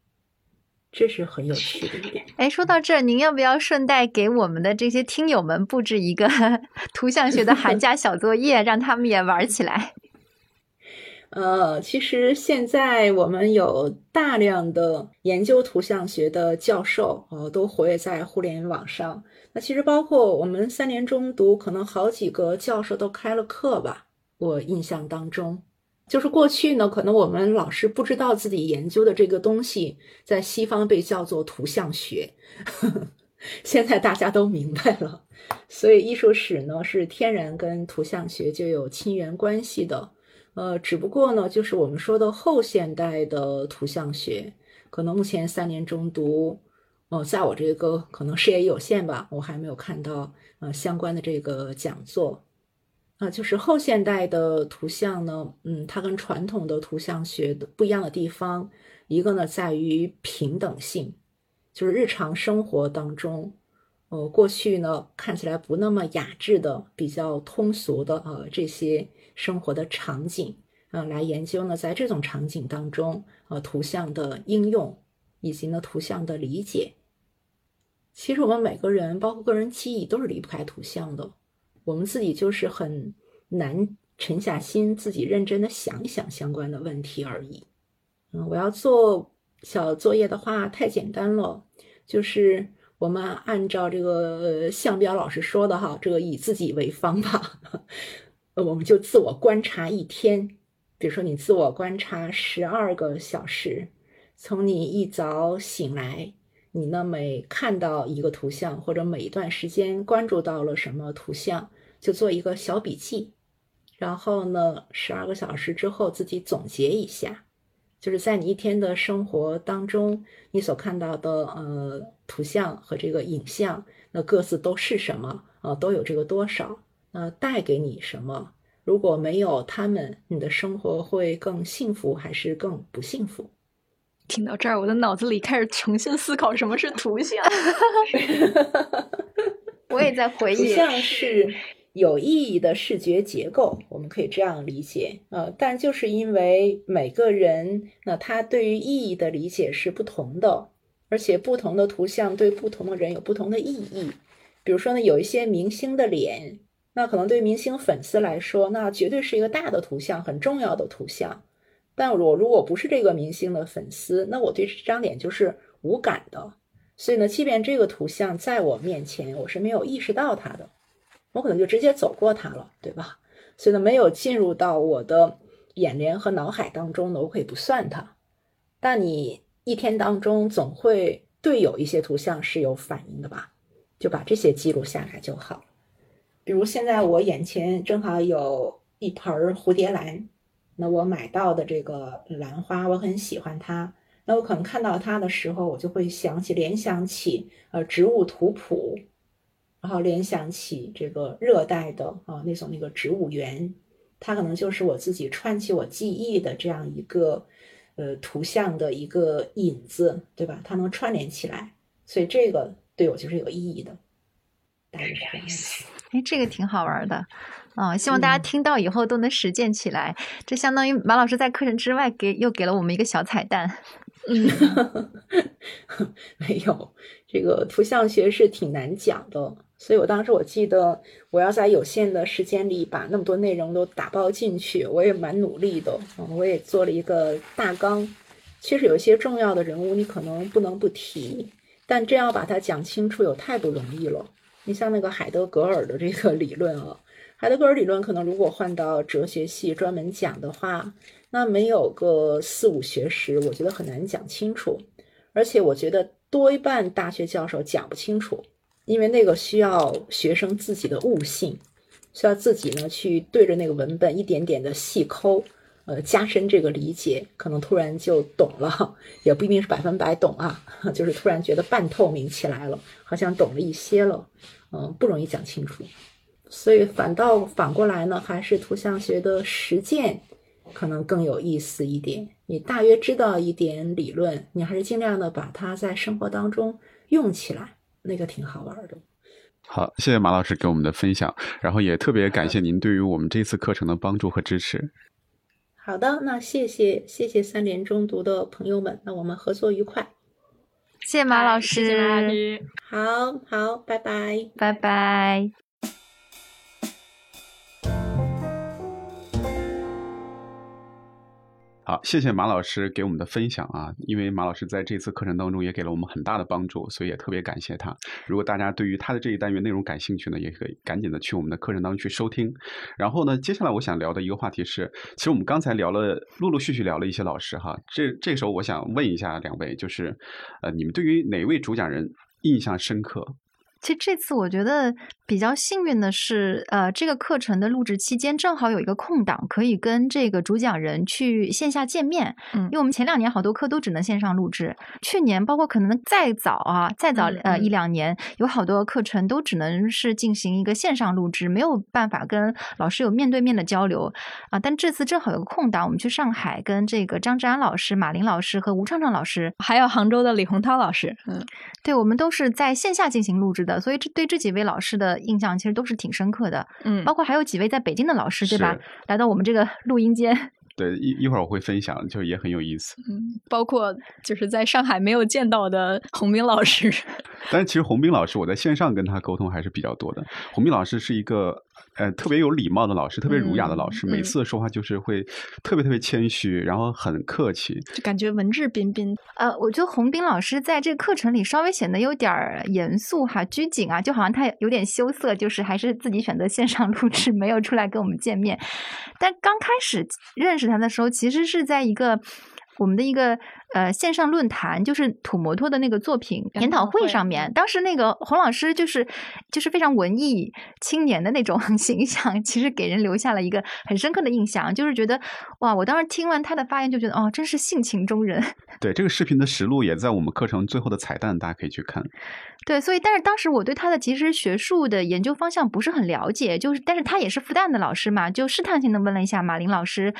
这是很有趣的一点。哎，说到这儿，您要不要顺带给我们的这些听友们布置一个 图像学的寒假小作业，让他们也玩起来？呃，其实现在我们有大量的研究图像学的教授，呃，都活跃在互联网上。那其实包括我们三年中读，可能好几个教授都开了课吧。我印象当中，就是过去呢，可能我们老师不知道自己研究的这个东西在西方被叫做图像学，现在大家都明白了。所以艺术史呢，是天然跟图像学就有亲缘关系的。呃，只不过呢，就是我们说的后现代的图像学，可能目前三年中读，哦，在我这个可能视野有限吧，我还没有看到呃相关的这个讲座。啊，就是后现代的图像呢，嗯，它跟传统的图像学的不一样的地方，一个呢在于平等性，就是日常生活当中，呃，过去呢看起来不那么雅致的、比较通俗的呃这些生活的场景，啊，来研究呢在这种场景当中，呃，图像的应用以及呢图像的理解。其实我们每个人，包括个人记忆，都是离不开图像的。我们自己就是很难沉下心，自己认真的想一想相关的问题而已。嗯，我要做小作业的话太简单了，就是我们按照这个向彪老师说的哈，这个以自己为方吧，我们就自我观察一天，比如说你自我观察十二个小时，从你一早醒来。你呢？每看到一个图像，或者每一段时间关注到了什么图像，就做一个小笔记。然后呢，十二个小时之后自己总结一下，就是在你一天的生活当中，你所看到的呃图像和这个影像，那各自都是什么啊？都有这个多少？那带给你什么？如果没有他们，你的生活会更幸福还是更不幸福？听到这儿，我的脑子里开始重新思考什么是图像。我也在回忆，图像是有意义的视觉结构，我们可以这样理解。呃，但就是因为每个人，那他对于意义的理解是不同的，而且不同的图像对不同的人有不同的意义。比如说呢，有一些明星的脸，那可能对明星粉丝来说，那绝对是一个大的图像，很重要的图像。但我如果不是这个明星的粉丝，那我对这张脸就是无感的。所以呢，即便这个图像在我面前，我是没有意识到它的，我可能就直接走过它了，对吧？所以呢，没有进入到我的眼帘和脑海当中呢，我可以不算它。但你一天当中总会对有一些图像是有反应的吧？就把这些记录下来就好。比如现在我眼前正好有一盆蝴蝶兰。那我买到的这个兰花，我很喜欢它。那我可能看到它的时候，我就会想起、联想起呃植物图谱，然后联想起这个热带的啊那种那个植物园，它可能就是我自己串起我记忆的这样一个呃图像的一个引子，对吧？它能串联起来，所以这个对我就是有意义的。大概是这样子。哎，这个挺好玩的。嗯，希望大家听到以后都能实践起来。这相当于马老师在课程之外给又给了我们一个小彩蛋。嗯，没有，这个图像学是挺难讲的，所以我当时我记得我要在有限的时间里把那么多内容都打包进去，我也蛮努力的。嗯，我也做了一个大纲。其实有一些重要的人物你可能不能不提，但真要把它讲清楚有太不容易了。你像那个海德格尔的这个理论啊。海德格尔理论可能如果换到哲学系专门讲的话，那没有个四五学时，我觉得很难讲清楚。而且我觉得多一半大学教授讲不清楚，因为那个需要学生自己的悟性，需要自己呢去对着那个文本一点点的细抠，呃，加深这个理解，可能突然就懂了，也不一定是百分百懂啊，就是突然觉得半透明起来了，好像懂了一些了，嗯，不容易讲清楚。所以反倒反过来呢，还是图像学的实践可能更有意思一点。你大约知道一点理论，你还是尽量的把它在生活当中用起来，那个挺好玩的。好，谢谢马老师给我们的分享，然后也特别感谢您对于我们这次课程的帮助和支持。好的，那谢谢谢谢三联中读的朋友们，那我们合作愉快。谢谢马老师，谢谢马老师，好好，拜拜，拜拜。好，谢谢马老师给我们的分享啊！因为马老师在这次课程当中也给了我们很大的帮助，所以也特别感谢他。如果大家对于他的这一单元内容感兴趣呢，也可以赶紧的去我们的课程当中去收听。然后呢，接下来我想聊的一个话题是，其实我们刚才聊了，陆陆续续聊了一些老师哈。这这时候我想问一下两位，就是呃，你们对于哪位主讲人印象深刻？其实这次我觉得比较幸运的是，呃，这个课程的录制期间正好有一个空档，可以跟这个主讲人去线下见面。嗯，因为我们前两年好多课都只能线上录制，去年包括可能再早啊，再早呃一两年，有好多课程都只能是进行一个线上录制，没有办法跟老师有面对面的交流啊。但这次正好有个空档，我们去上海跟这个张志安老师、马林老师和吴畅畅老师，还有杭州的李洪涛老师，嗯，对我们都是在线下进行录制的。所以这对这几位老师的印象其实都是挺深刻的，嗯，包括还有几位在北京的老师，对吧？来到我们这个录音间，对，一一会儿我会分享，就也很有意思，嗯，包括就是在上海没有见到的洪明老师，但是其实洪斌老师我在线上跟他沟通还是比较多的，洪斌老师是一个。呃，特别有礼貌的老师，特别儒雅的老师，每次说话就是会特别特别谦虚，然后很客气，就感觉文质彬彬。呃，我觉得洪斌老师在这个课程里稍微显得有点严肃哈，拘谨啊，就好像他有点羞涩，就是还是自己选择线上录制，没有出来跟我们见面。但刚开始认识他的时候，其实是在一个。我们的一个呃线上论坛，就是土摩托的那个作品研讨会上面，当时那个洪老师就是就是非常文艺青年的那种 形象，其实给人留下了一个很深刻的印象，就是觉得哇，我当时听完他的发言就觉得哦，真是性情中人。对，这个视频的实录也在我们课程最后的彩蛋，大家可以去看。对，所以但是当时我对他的其实学术的研究方向不是很了解，就是但是他也是复旦的老师嘛，就试探性的问了一下马林老师，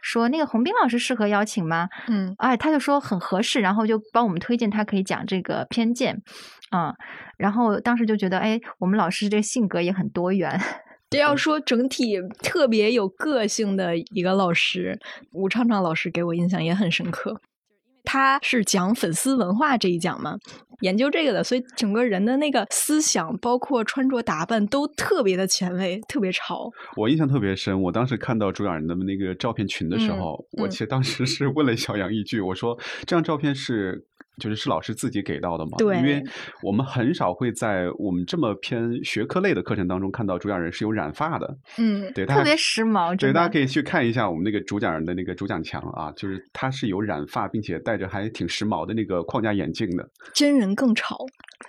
说那个洪斌老师适合邀请吗？嗯，哎，他就说很合适，然后就帮我们推荐他可以讲这个偏见，啊，然后当时就觉得哎，我们老师这性格也很多元。这要说整体特别有个性的一个老师，吴畅畅老师给我印象也很深刻。他是讲粉丝文化这一讲嘛，研究这个的，所以整个人的那个思想，包括穿着打扮，都特别的前卫，特别潮。我印象特别深，我当时看到主讲人的那个照片群的时候，我其实当时是问了小杨一句，我说这张照片是。就是是老师自己给到的嘛？对，因为我们很少会在我们这么偏学科类的课程当中看到主讲人是有染发的。嗯，对，特别时髦。对，大家可以去看一下我们那个主讲人的那个主讲墙啊，就是他是有染发，并且戴着还挺时髦的那个框架眼镜的。真人更潮。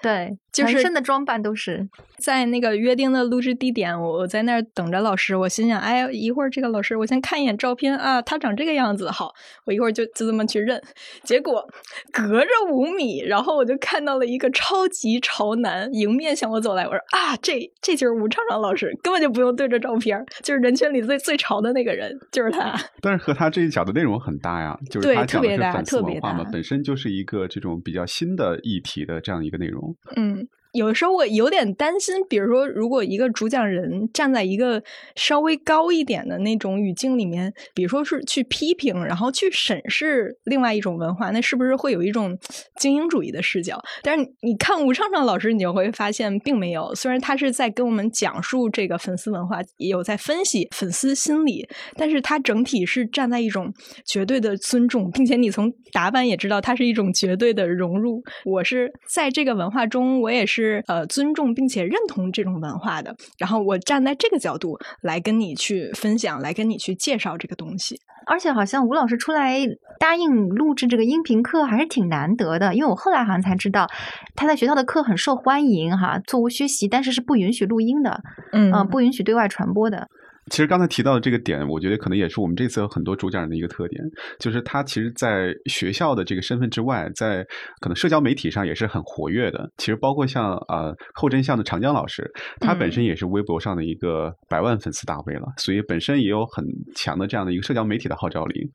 对，就是身的装扮都是在那个约定的录制地点，我我在那儿等着老师。我心想，哎，一会儿这个老师，我先看一眼照片啊，他长这个样子，好，我一会儿就就这么去认。结果隔着五米，然后我就看到了一个超级潮男迎面向我走来。我说啊，这这就是吴畅畅老师，根本就不用对着照片，就是人群里最最潮的那个人，就是他。但是和他这一讲的内容很搭呀，就是他讲的是粉丝文化嘛，本身就是一个这种比较新的议题的这样一个内容。嗯。有时候我有点担心，比如说，如果一个主讲人站在一个稍微高一点的那种语境里面，比如说是去批评，然后去审视另外一种文化，那是不是会有一种精英主义的视角？但是你看吴畅畅老师，你就会发现并没有。虽然他是在跟我们讲述这个粉丝文化，也有在分析粉丝心理，但是他整体是站在一种绝对的尊重，并且你从打扮也知道，他是一种绝对的融入。我是在这个文化中，我也是。是呃尊重并且认同这种文化的，然后我站在这个角度来跟你去分享，来跟你去介绍这个东西。而且好像吴老师出来答应录制这个音频课还是挺难得的，因为我后来好像才知道他在学校的课很受欢迎哈，座无虚席，但是是不允许录音的，嗯，不允许对外传播的。其实刚才提到的这个点，我觉得可能也是我们这次很多主讲人的一个特点，就是他其实，在学校的这个身份之外，在可能社交媒体上也是很活跃的。其实包括像呃后真相的长江老师，他本身也是微博上的一个百万粉丝大 V 了，所以本身也有很强的这样的一个社交媒体的号召力。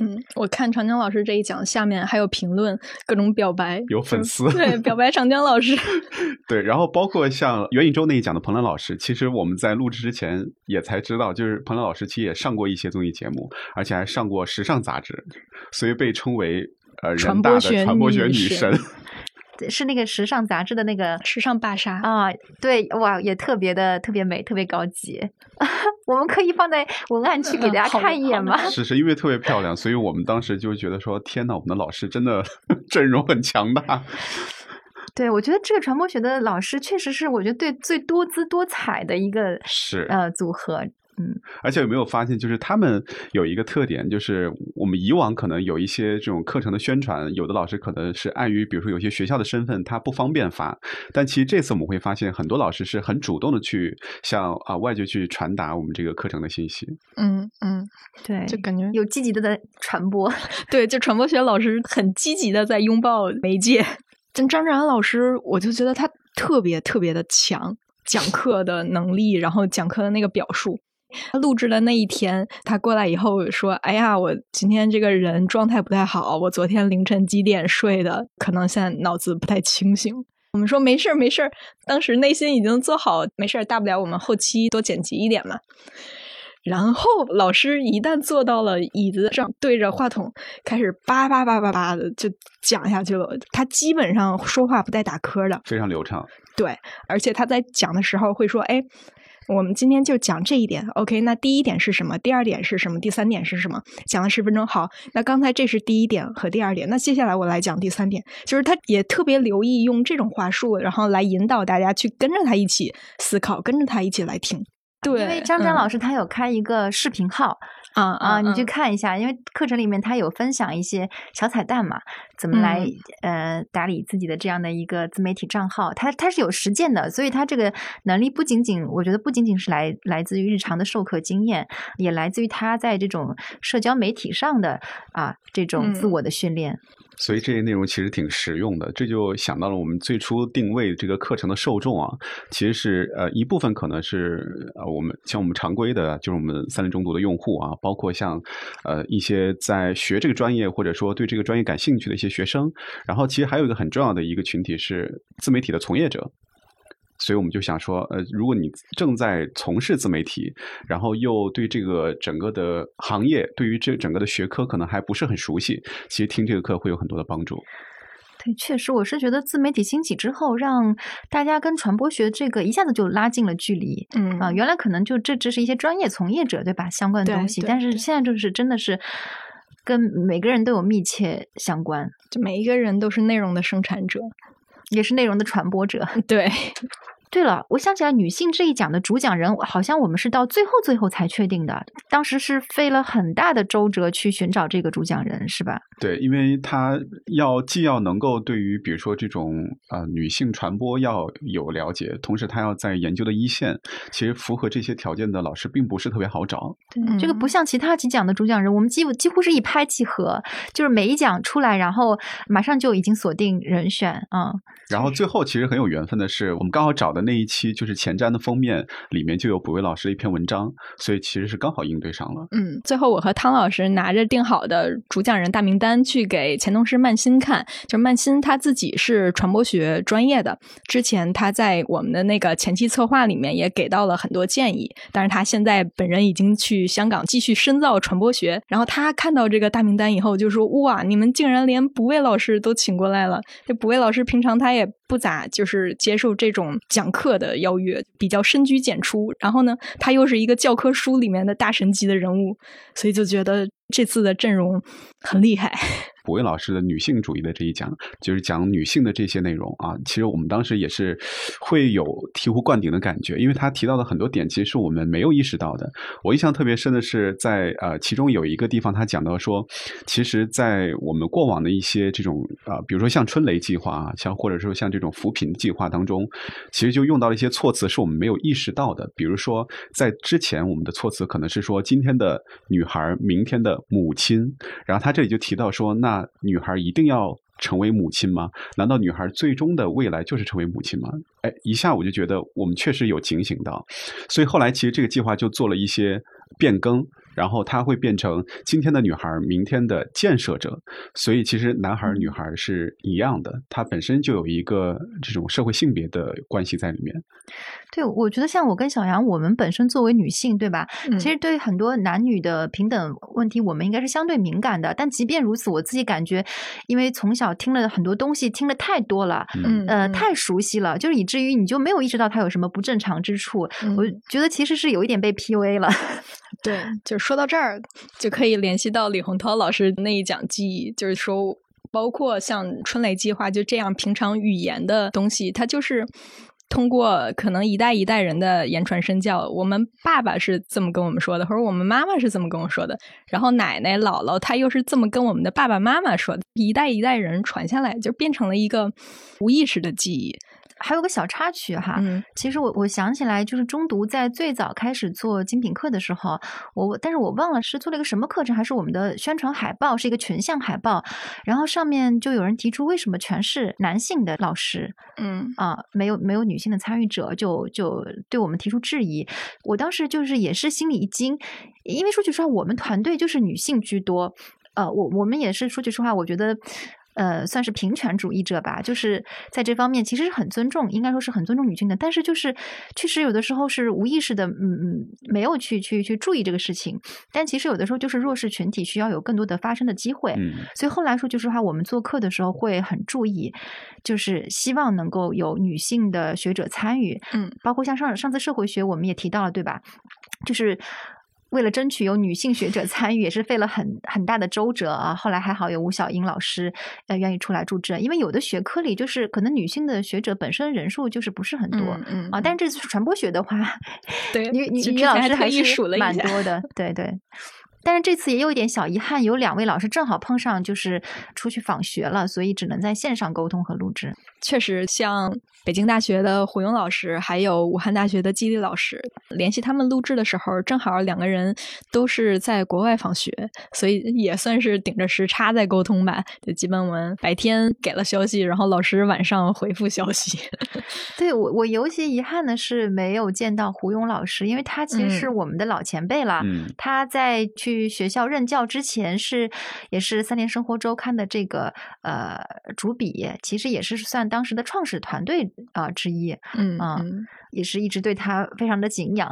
嗯，我看长江老师这一讲，下面还有评论，各种表白，有粉丝对表白长江老师。对，然后包括像袁宇宙那一讲的彭兰老师，其实我们在录制之前也才知道，就是彭兰老师其实也上过一些综艺节目，而且还上过时尚杂志，所以被称为呃人大的传播学女神。是那个时尚杂志的那个时尚芭莎啊，对哇，也特别的特别美，特别高级。我们可以放在文案区给大家看一眼吗？是是因为特别漂亮，所以我们当时就觉得说，天呐，我们的老师真的阵容很强大。对，我觉得这个传播学的老师确实是，我觉得对最多姿多彩的一个是呃组合。嗯，而且有没有发现，就是他们有一个特点，就是我们以往可能有一些这种课程的宣传，有的老师可能是碍于，比如说有些学校的身份，他不方便发。但其实这次我们会发现，很多老师是很主动的去向啊外界去传达我们这个课程的信息。嗯嗯，对，就感觉有积极的在传播。对，就传播学老师很积极的在拥抱媒介。但张志安老师，我就觉得他特别特别的强，讲课的能力，然后讲课的那个表述。他录制的那一天，他过来以后说：“哎呀，我今天这个人状态不太好，我昨天凌晨几点睡的，可能现在脑子不太清醒。”我们说：“没事儿，没事儿。”当时内心已经做好，没事儿，大不了我们后期多剪辑一点嘛。然后老师一旦坐到了椅子上，对着话筒开始叭叭叭叭叭的就讲下去了。他基本上说话不带打磕的，非常流畅。对，而且他在讲的时候会说：“哎，我们今天就讲这一点。OK，那第一点是什么？第二点是什么？第三点是什么？讲了十分钟。好，那刚才这是第一点和第二点。那接下来我来讲第三点。就是他也特别留意用这种话术，然后来引导大家去跟着他一起思考，跟着他一起来听。”对，因为张张老师他有开一个视频号啊啊，你去看一下，因为课程里面他有分享一些小彩蛋嘛，怎么来呃打理自己的这样的一个自媒体账号，他他是有实践的，所以他这个能力不仅仅，我觉得不仅仅是来来自于日常的授课经验，也来自于他在这种社交媒体上的啊这种自我的训练。所以这些内容其实挺实用的，这就想到了我们最初定位这个课程的受众啊，其实是呃一部分可能是呃我们像我们常规的，就是我们三联中读的用户啊，包括像呃一些在学这个专业或者说对这个专业感兴趣的一些学生，然后其实还有一个很重要的一个群体是自媒体的从业者。所以我们就想说，呃，如果你正在从事自媒体，然后又对这个整个的行业，对于这整个的学科可能还不是很熟悉，其实听这个课会有很多的帮助。对，确实，我是觉得自媒体兴起之后，让大家跟传播学这个一下子就拉近了距离。嗯啊，原来可能就这只是一些专业从业者对吧相关的东西，但是现在就是真的是跟每个人都有密切相关，就每一个人都是内容的生产者，也是内容的传播者。对。对了，我想起来，女性这一讲的主讲人，好像我们是到最后最后才确定的。当时是费了很大的周折去寻找这个主讲人，是吧？对，因为他要既要能够对于比如说这种呃女性传播要有了解，同时他要在研究的一线，其实符合这些条件的老师并不是特别好找。对，这个不像其他几讲的主讲人，我们几乎几乎是一拍即合，就是每一讲出来，然后马上就已经锁定人选啊。然后最后其实很有缘分的是，我们刚好找的那一期就是前瞻的封面里面就有卜威老师的一篇文章，所以其实是刚好应对上了。嗯，最后我和汤老师拿着定好的主讲人大名单去给前同事曼欣看，就是曼欣他自己是传播学专业的，之前他在我们的那个前期策划里面也给到了很多建议，但是他现在本人已经去香港继续深造传播学，然后他看到这个大名单以后就说：“哇，你们竟然连卜威老师都请过来了！这卜威老师平常他也。”不咋就是接受这种讲课的邀约，比较深居简出。然后呢，他又是一个教科书里面的大神级的人物，所以就觉得这次的阵容很厉害。卜威老师的女性主义的这一讲，就是讲女性的这些内容啊。其实我们当时也是会有醍醐灌顶的感觉，因为他提到的很多点，其实是我们没有意识到的。我印象特别深的是，在呃其中有一个地方，他讲到说，其实，在我们过往的一些这种啊，比如说像春雷计划啊，像或者说像这种扶贫计划当中，其实就用到了一些措辞是我们没有意识到的。比如说，在之前我们的措辞可能是说今天的女孩，明天的母亲，然后他这里就提到说那。那女孩一定要成为母亲吗？难道女孩最终的未来就是成为母亲吗？哎，一下我就觉得我们确实有警醒到，所以后来其实这个计划就做了一些变更。然后他会变成今天的女孩，明天的建设者。所以其实男孩女孩是一样的，它本身就有一个这种社会性别的关系在里面。对，我觉得像我跟小杨，我们本身作为女性，对吧？其实对于很多男女的平等问题，我们应该是相对敏感的。但即便如此，我自己感觉，因为从小听了很多东西，听了太多了，嗯，呃，太熟悉了，就是以至于你就没有意识到它有什么不正常之处。我觉得其实是有一点被 PUA 了。对，就说到这儿，就可以联系到李洪涛老师那一讲记忆，就是说，包括像春雷计划就这样平常语言的东西，它就是通过可能一代一代人的言传身教，我们爸爸是这么跟我们说的，或者我们妈妈是这么跟我说的，然后奶奶、姥姥她又是这么跟我们的爸爸妈妈说的，一代一代人传下来，就变成了一个无意识的记忆。还有个小插曲哈，嗯，其实我我想起来，就是中读在最早开始做精品课的时候，我但是我忘了是做了一个什么课程，还是我们的宣传海报是一个群像海报，然后上面就有人提出为什么全是男性的老师，嗯啊，没有没有女性的参与者，就就对我们提出质疑。我当时就是也是心里一惊，因为说句实话，我们团队就是女性居多，呃，我我们也是说句实话，我觉得。呃，算是平权主义者吧，就是在这方面其实是很尊重，应该说是很尊重女性的。但是就是确实有的时候是无意识的，嗯嗯，没有去去去注意这个事情。但其实有的时候就是弱势群体需要有更多的发声的机会。嗯，所以后来说句实话，我们做课的时候会很注意，就是希望能够有女性的学者参与。嗯，包括像上上次社会学我们也提到了，对吧？就是。为了争取有女性学者参与，也是费了很很大的周折啊。后来还好有吴小英老师呃愿意出来助阵，因为有的学科里就是可能女性的学者本身人数就是不是很多，嗯啊。但是这次传播学的话，对女女女老师还是蛮多的，对对。但是这次也有一点小遗憾，有两位老师正好碰上就是出去访学了，所以只能在线上沟通和录制。确实，像北京大学的胡勇老师，还有武汉大学的季丽老师，联系他们录制的时候，正好两个人都是在国外访学，所以也算是顶着时差在沟通吧。就基本我们白天给了消息，然后老师晚上回复消息。对我，我尤其遗憾的是没有见到胡勇老师，因为他其实是我们的老前辈了。嗯，他在去学校任教之前是也是三联生活周刊的这个呃主笔，其实也是算。当时的创始团队啊之一，嗯啊，也是一直对他非常的敬仰。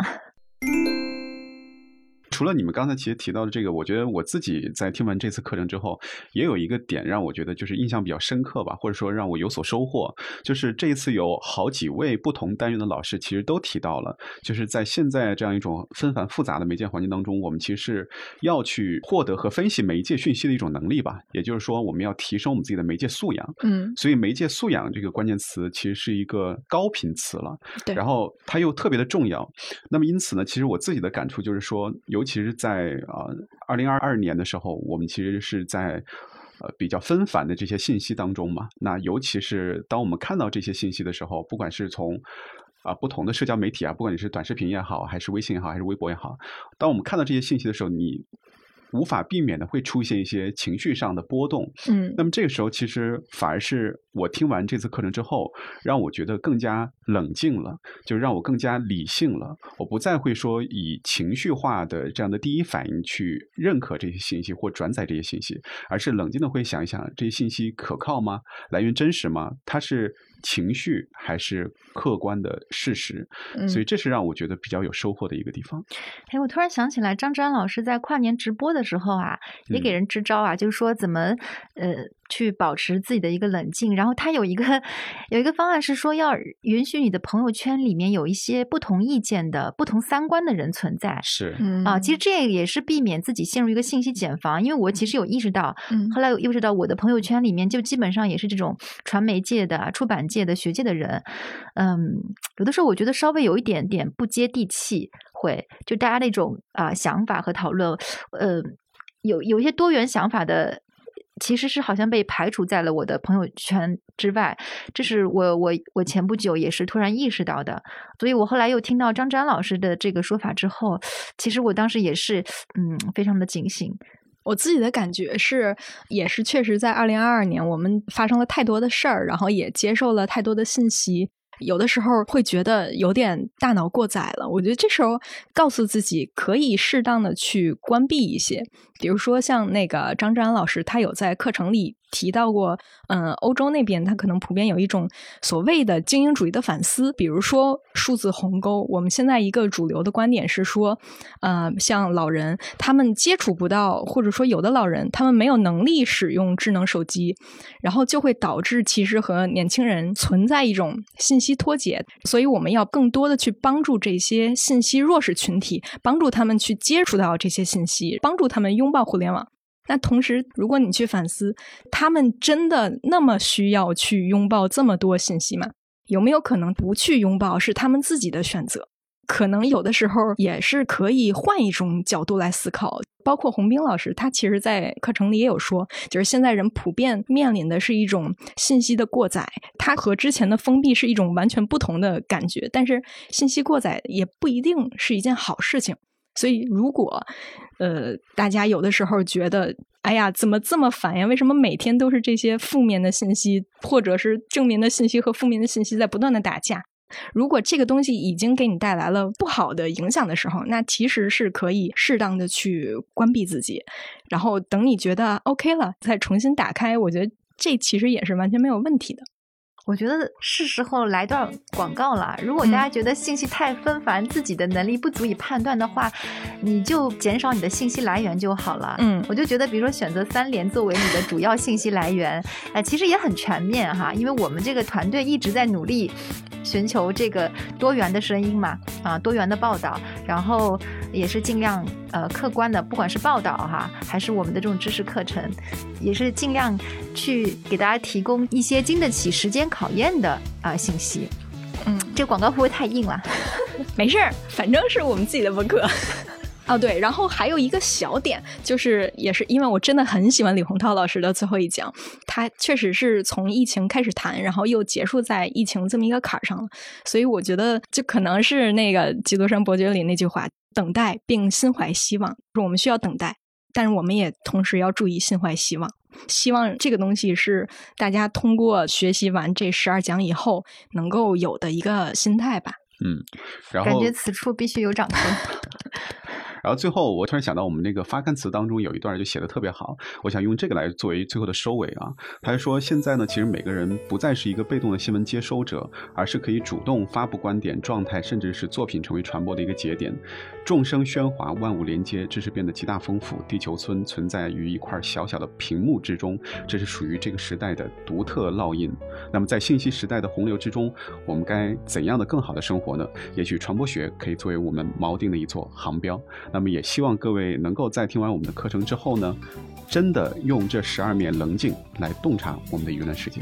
除了你们刚才其实提到的这个，我觉得我自己在听完这次课程之后，也有一个点让我觉得就是印象比较深刻吧，或者说让我有所收获，就是这一次有好几位不同单元的老师其实都提到了，就是在现在这样一种纷繁复杂的媒介环境当中，我们其实是要去获得和分析媒介讯息的一种能力吧，也就是说，我们要提升我们自己的媒介素养。嗯，所以媒介素养这个关键词其实是一个高频词了，对，然后它又特别的重要。那么因此呢，其实我自己的感触就是说，尤其实在啊，二零二二年的时候，我们其实是在呃比较纷繁的这些信息当中嘛。那尤其是当我们看到这些信息的时候，不管是从啊不同的社交媒体啊，不管你是短视频也好，还是微信也好，还是微博也好，当我们看到这些信息的时候，你。无法避免的会出现一些情绪上的波动，嗯，那么这个时候其实反而是我听完这次课程之后，让我觉得更加冷静了，就让我更加理性了。我不再会说以情绪化的这样的第一反应去认可这些信息或转载这些信息，而是冷静的会想一想这些信息可靠吗？来源真实吗？它是。情绪还是客观的事实，所以这是让我觉得比较有收获的一个地方。哎，我突然想起来，张志安老师在跨年直播的时候啊，也给人支招啊，就是说怎么呃。去保持自己的一个冷静，然后他有一个有一个方案是说要允许你的朋友圈里面有一些不同意见的、不同三观的人存在。是啊，其实这也是避免自己陷入一个信息茧房。因为我其实有意识到，嗯，后来有意识到我的朋友圈里面就基本上也是这种传媒界的、出版界的、学界的人。嗯，有的时候我觉得稍微有一点点不接地气，会就大家那种啊想法和讨论，呃，有有一些多元想法的。其实是好像被排除在了我的朋友圈之外，这是我我我前不久也是突然意识到的，所以我后来又听到张詹老师的这个说法之后，其实我当时也是嗯非常的警醒。我自己的感觉是，也是确实在二零二二年，我们发生了太多的事儿，然后也接受了太多的信息。有的时候会觉得有点大脑过载了，我觉得这时候告诉自己可以适当的去关闭一些，比如说像那个张志安老师，他有在课程里。提到过，嗯，欧洲那边他可能普遍有一种所谓的精英主义的反思，比如说数字鸿沟。我们现在一个主流的观点是说，呃，像老人他们接触不到，或者说有的老人他们没有能力使用智能手机，然后就会导致其实和年轻人存在一种信息脱节。所以我们要更多的去帮助这些信息弱势群体，帮助他们去接触到这些信息，帮助他们拥抱互联网。那同时，如果你去反思，他们真的那么需要去拥抱这么多信息吗？有没有可能不去拥抱是他们自己的选择？可能有的时候也是可以换一种角度来思考。包括洪兵老师，他其实在课程里也有说，就是现在人普遍面临的是一种信息的过载，它和之前的封闭是一种完全不同的感觉。但是信息过载也不一定是一件好事情。所以，如果呃大家有的时候觉得，哎呀，怎么这么烦呀？为什么每天都是这些负面的信息，或者是正面的信息和负面的信息在不断的打架？如果这个东西已经给你带来了不好的影响的时候，那其实是可以适当的去关闭自己，然后等你觉得 OK 了，再重新打开。我觉得这其实也是完全没有问题的。我觉得是时候来段广告了。如果大家觉得信息太纷繁，自己的能力不足以判断的话，你就减少你的信息来源就好了。嗯，我就觉得，比如说选择三联作为你的主要信息来源，哎，其实也很全面哈。因为我们这个团队一直在努力寻求这个多元的声音嘛，啊，多元的报道，然后也是尽量呃客观的，不管是报道哈，还是我们的这种知识课程，也是尽量去给大家提供一些经得起时间考。考验的啊信息，嗯，这广告会不会太硬了？没事儿，反正是我们自己的博客。哦，对，然后还有一个小点，就是也是因为我真的很喜欢李洪涛老师的最后一讲，他确实是从疫情开始谈，然后又结束在疫情这么一个坎儿上了，所以我觉得就可能是那个《基督山伯爵》里那句话：“等待并心怀希望。”说我们需要等待，但是我们也同时要注意心怀希望。希望这个东西是大家通过学习完这十二讲以后能够有的一个心态吧。嗯，然后感觉此处必须有掌声。然后最后，我突然想到，我们那个发刊词当中有一段就写的特别好，我想用这个来作为最后的收尾啊。他说：“现在呢，其实每个人不再是一个被动的新闻接收者，而是可以主动发布观点、状态，甚至是作品成为传播的一个节点。众生喧哗，万物连接，知识变得极大丰富。地球村存在于一块小小的屏幕之中，这是属于这个时代的独特烙印。那么，在信息时代的洪流之中，我们该怎样的更好的生活呢？也许传播学可以作为我们锚定的一座航标。”那么也希望各位能够在听完我们的课程之后呢，真的用这十二面棱镜来洞察我们的舆论世界。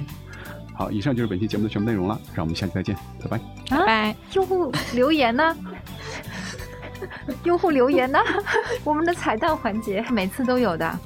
好，以上就是本期节目的全部内容了，让我们下期再见，拜拜。拜拜。用户留言呢？用户留言呢？我们的彩蛋环节每次都有的。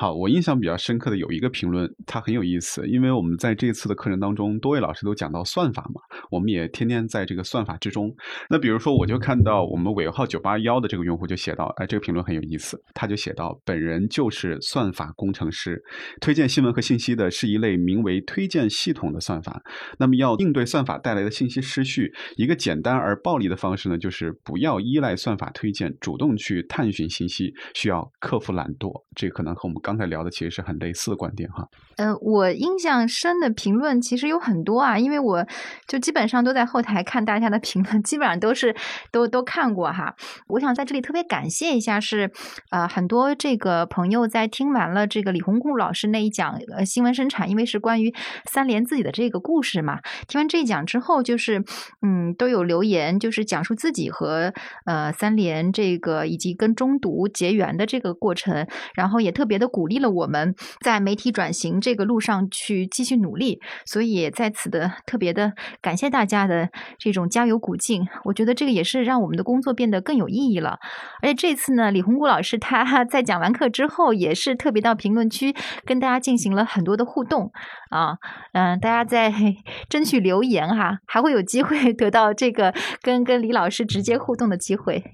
好，我印象比较深刻的有一个评论，它很有意思，因为我们在这次的课程当中，多位老师都讲到算法嘛，我们也天天在这个算法之中。那比如说，我就看到我们尾号九八幺的这个用户就写到，哎，这个评论很有意思，他就写到，本人就是算法工程师，推荐新闻和信息的是一类名为推荐系统的算法。那么要应对算法带来的信息失序，一个简单而暴力的方式呢，就是不要依赖算法推荐，主动去探寻信息，需要克服懒惰。这可能和我们。刚才聊的其实是很类似的观点哈。呃，我印象深的评论其实有很多啊，因为我就基本上都在后台看大家的评论，基本上都是都都看过哈。我想在这里特别感谢一下，是呃很多这个朋友在听完了这个李红顾老师那一讲呃新闻生产，因为是关于三联自己的这个故事嘛。听完这一讲之后，就是嗯都有留言，就是讲述自己和呃三联这个以及跟中读结缘的这个过程，然后也特别的。鼓励了我们在媒体转型这个路上去继续努力，所以在此的特别的感谢大家的这种加油鼓劲。我觉得这个也是让我们的工作变得更有意义了。而且这次呢，李红谷老师他在讲完课之后，也是特别到评论区跟大家进行了很多的互动啊，嗯，大家在 争取留言哈，还会有机会得到这个跟跟李老师直接互动的机会。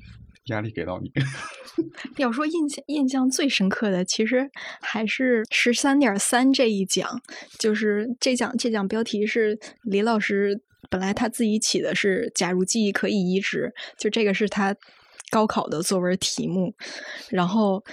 压力给到你。要说印象印象最深刻的，其实还是十三点三这一讲，就是这讲这讲标题是李老师本来他自己起的是“假如记忆可以移植”，就这个是他高考的作文题目，然后。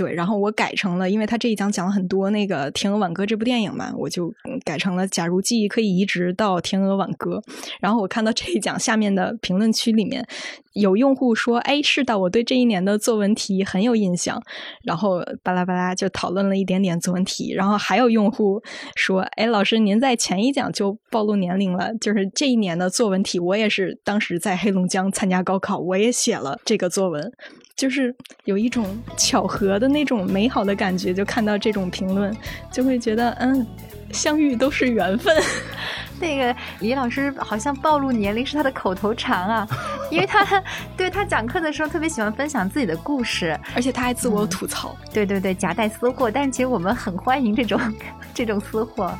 对，然后我改成了，因为他这一讲讲了很多那个《天鹅挽歌》这部电影嘛，我就改成了“假如记忆可以移植到《天鹅挽歌》”。然后我看到这一讲下面的评论区里面有用户说：“哎，是的，我对这一年的作文题很有印象。”然后巴拉巴拉就讨论了一点点作文题。然后还有用户说：“哎，老师，您在前一讲就暴露年龄了，就是这一年的作文题，我也是当时在黑龙江参加高考，我也写了这个作文。”就是有一种巧合的那种美好的感觉，就看到这种评论，就会觉得嗯，相遇都是缘分。那个李老师好像暴露年龄是他的口头禅啊，因为他对他讲课的时候特别喜欢分享自己的故事，而且他还自我吐槽。对对对，夹带私货，但是其实我们很欢迎这种 这种私货。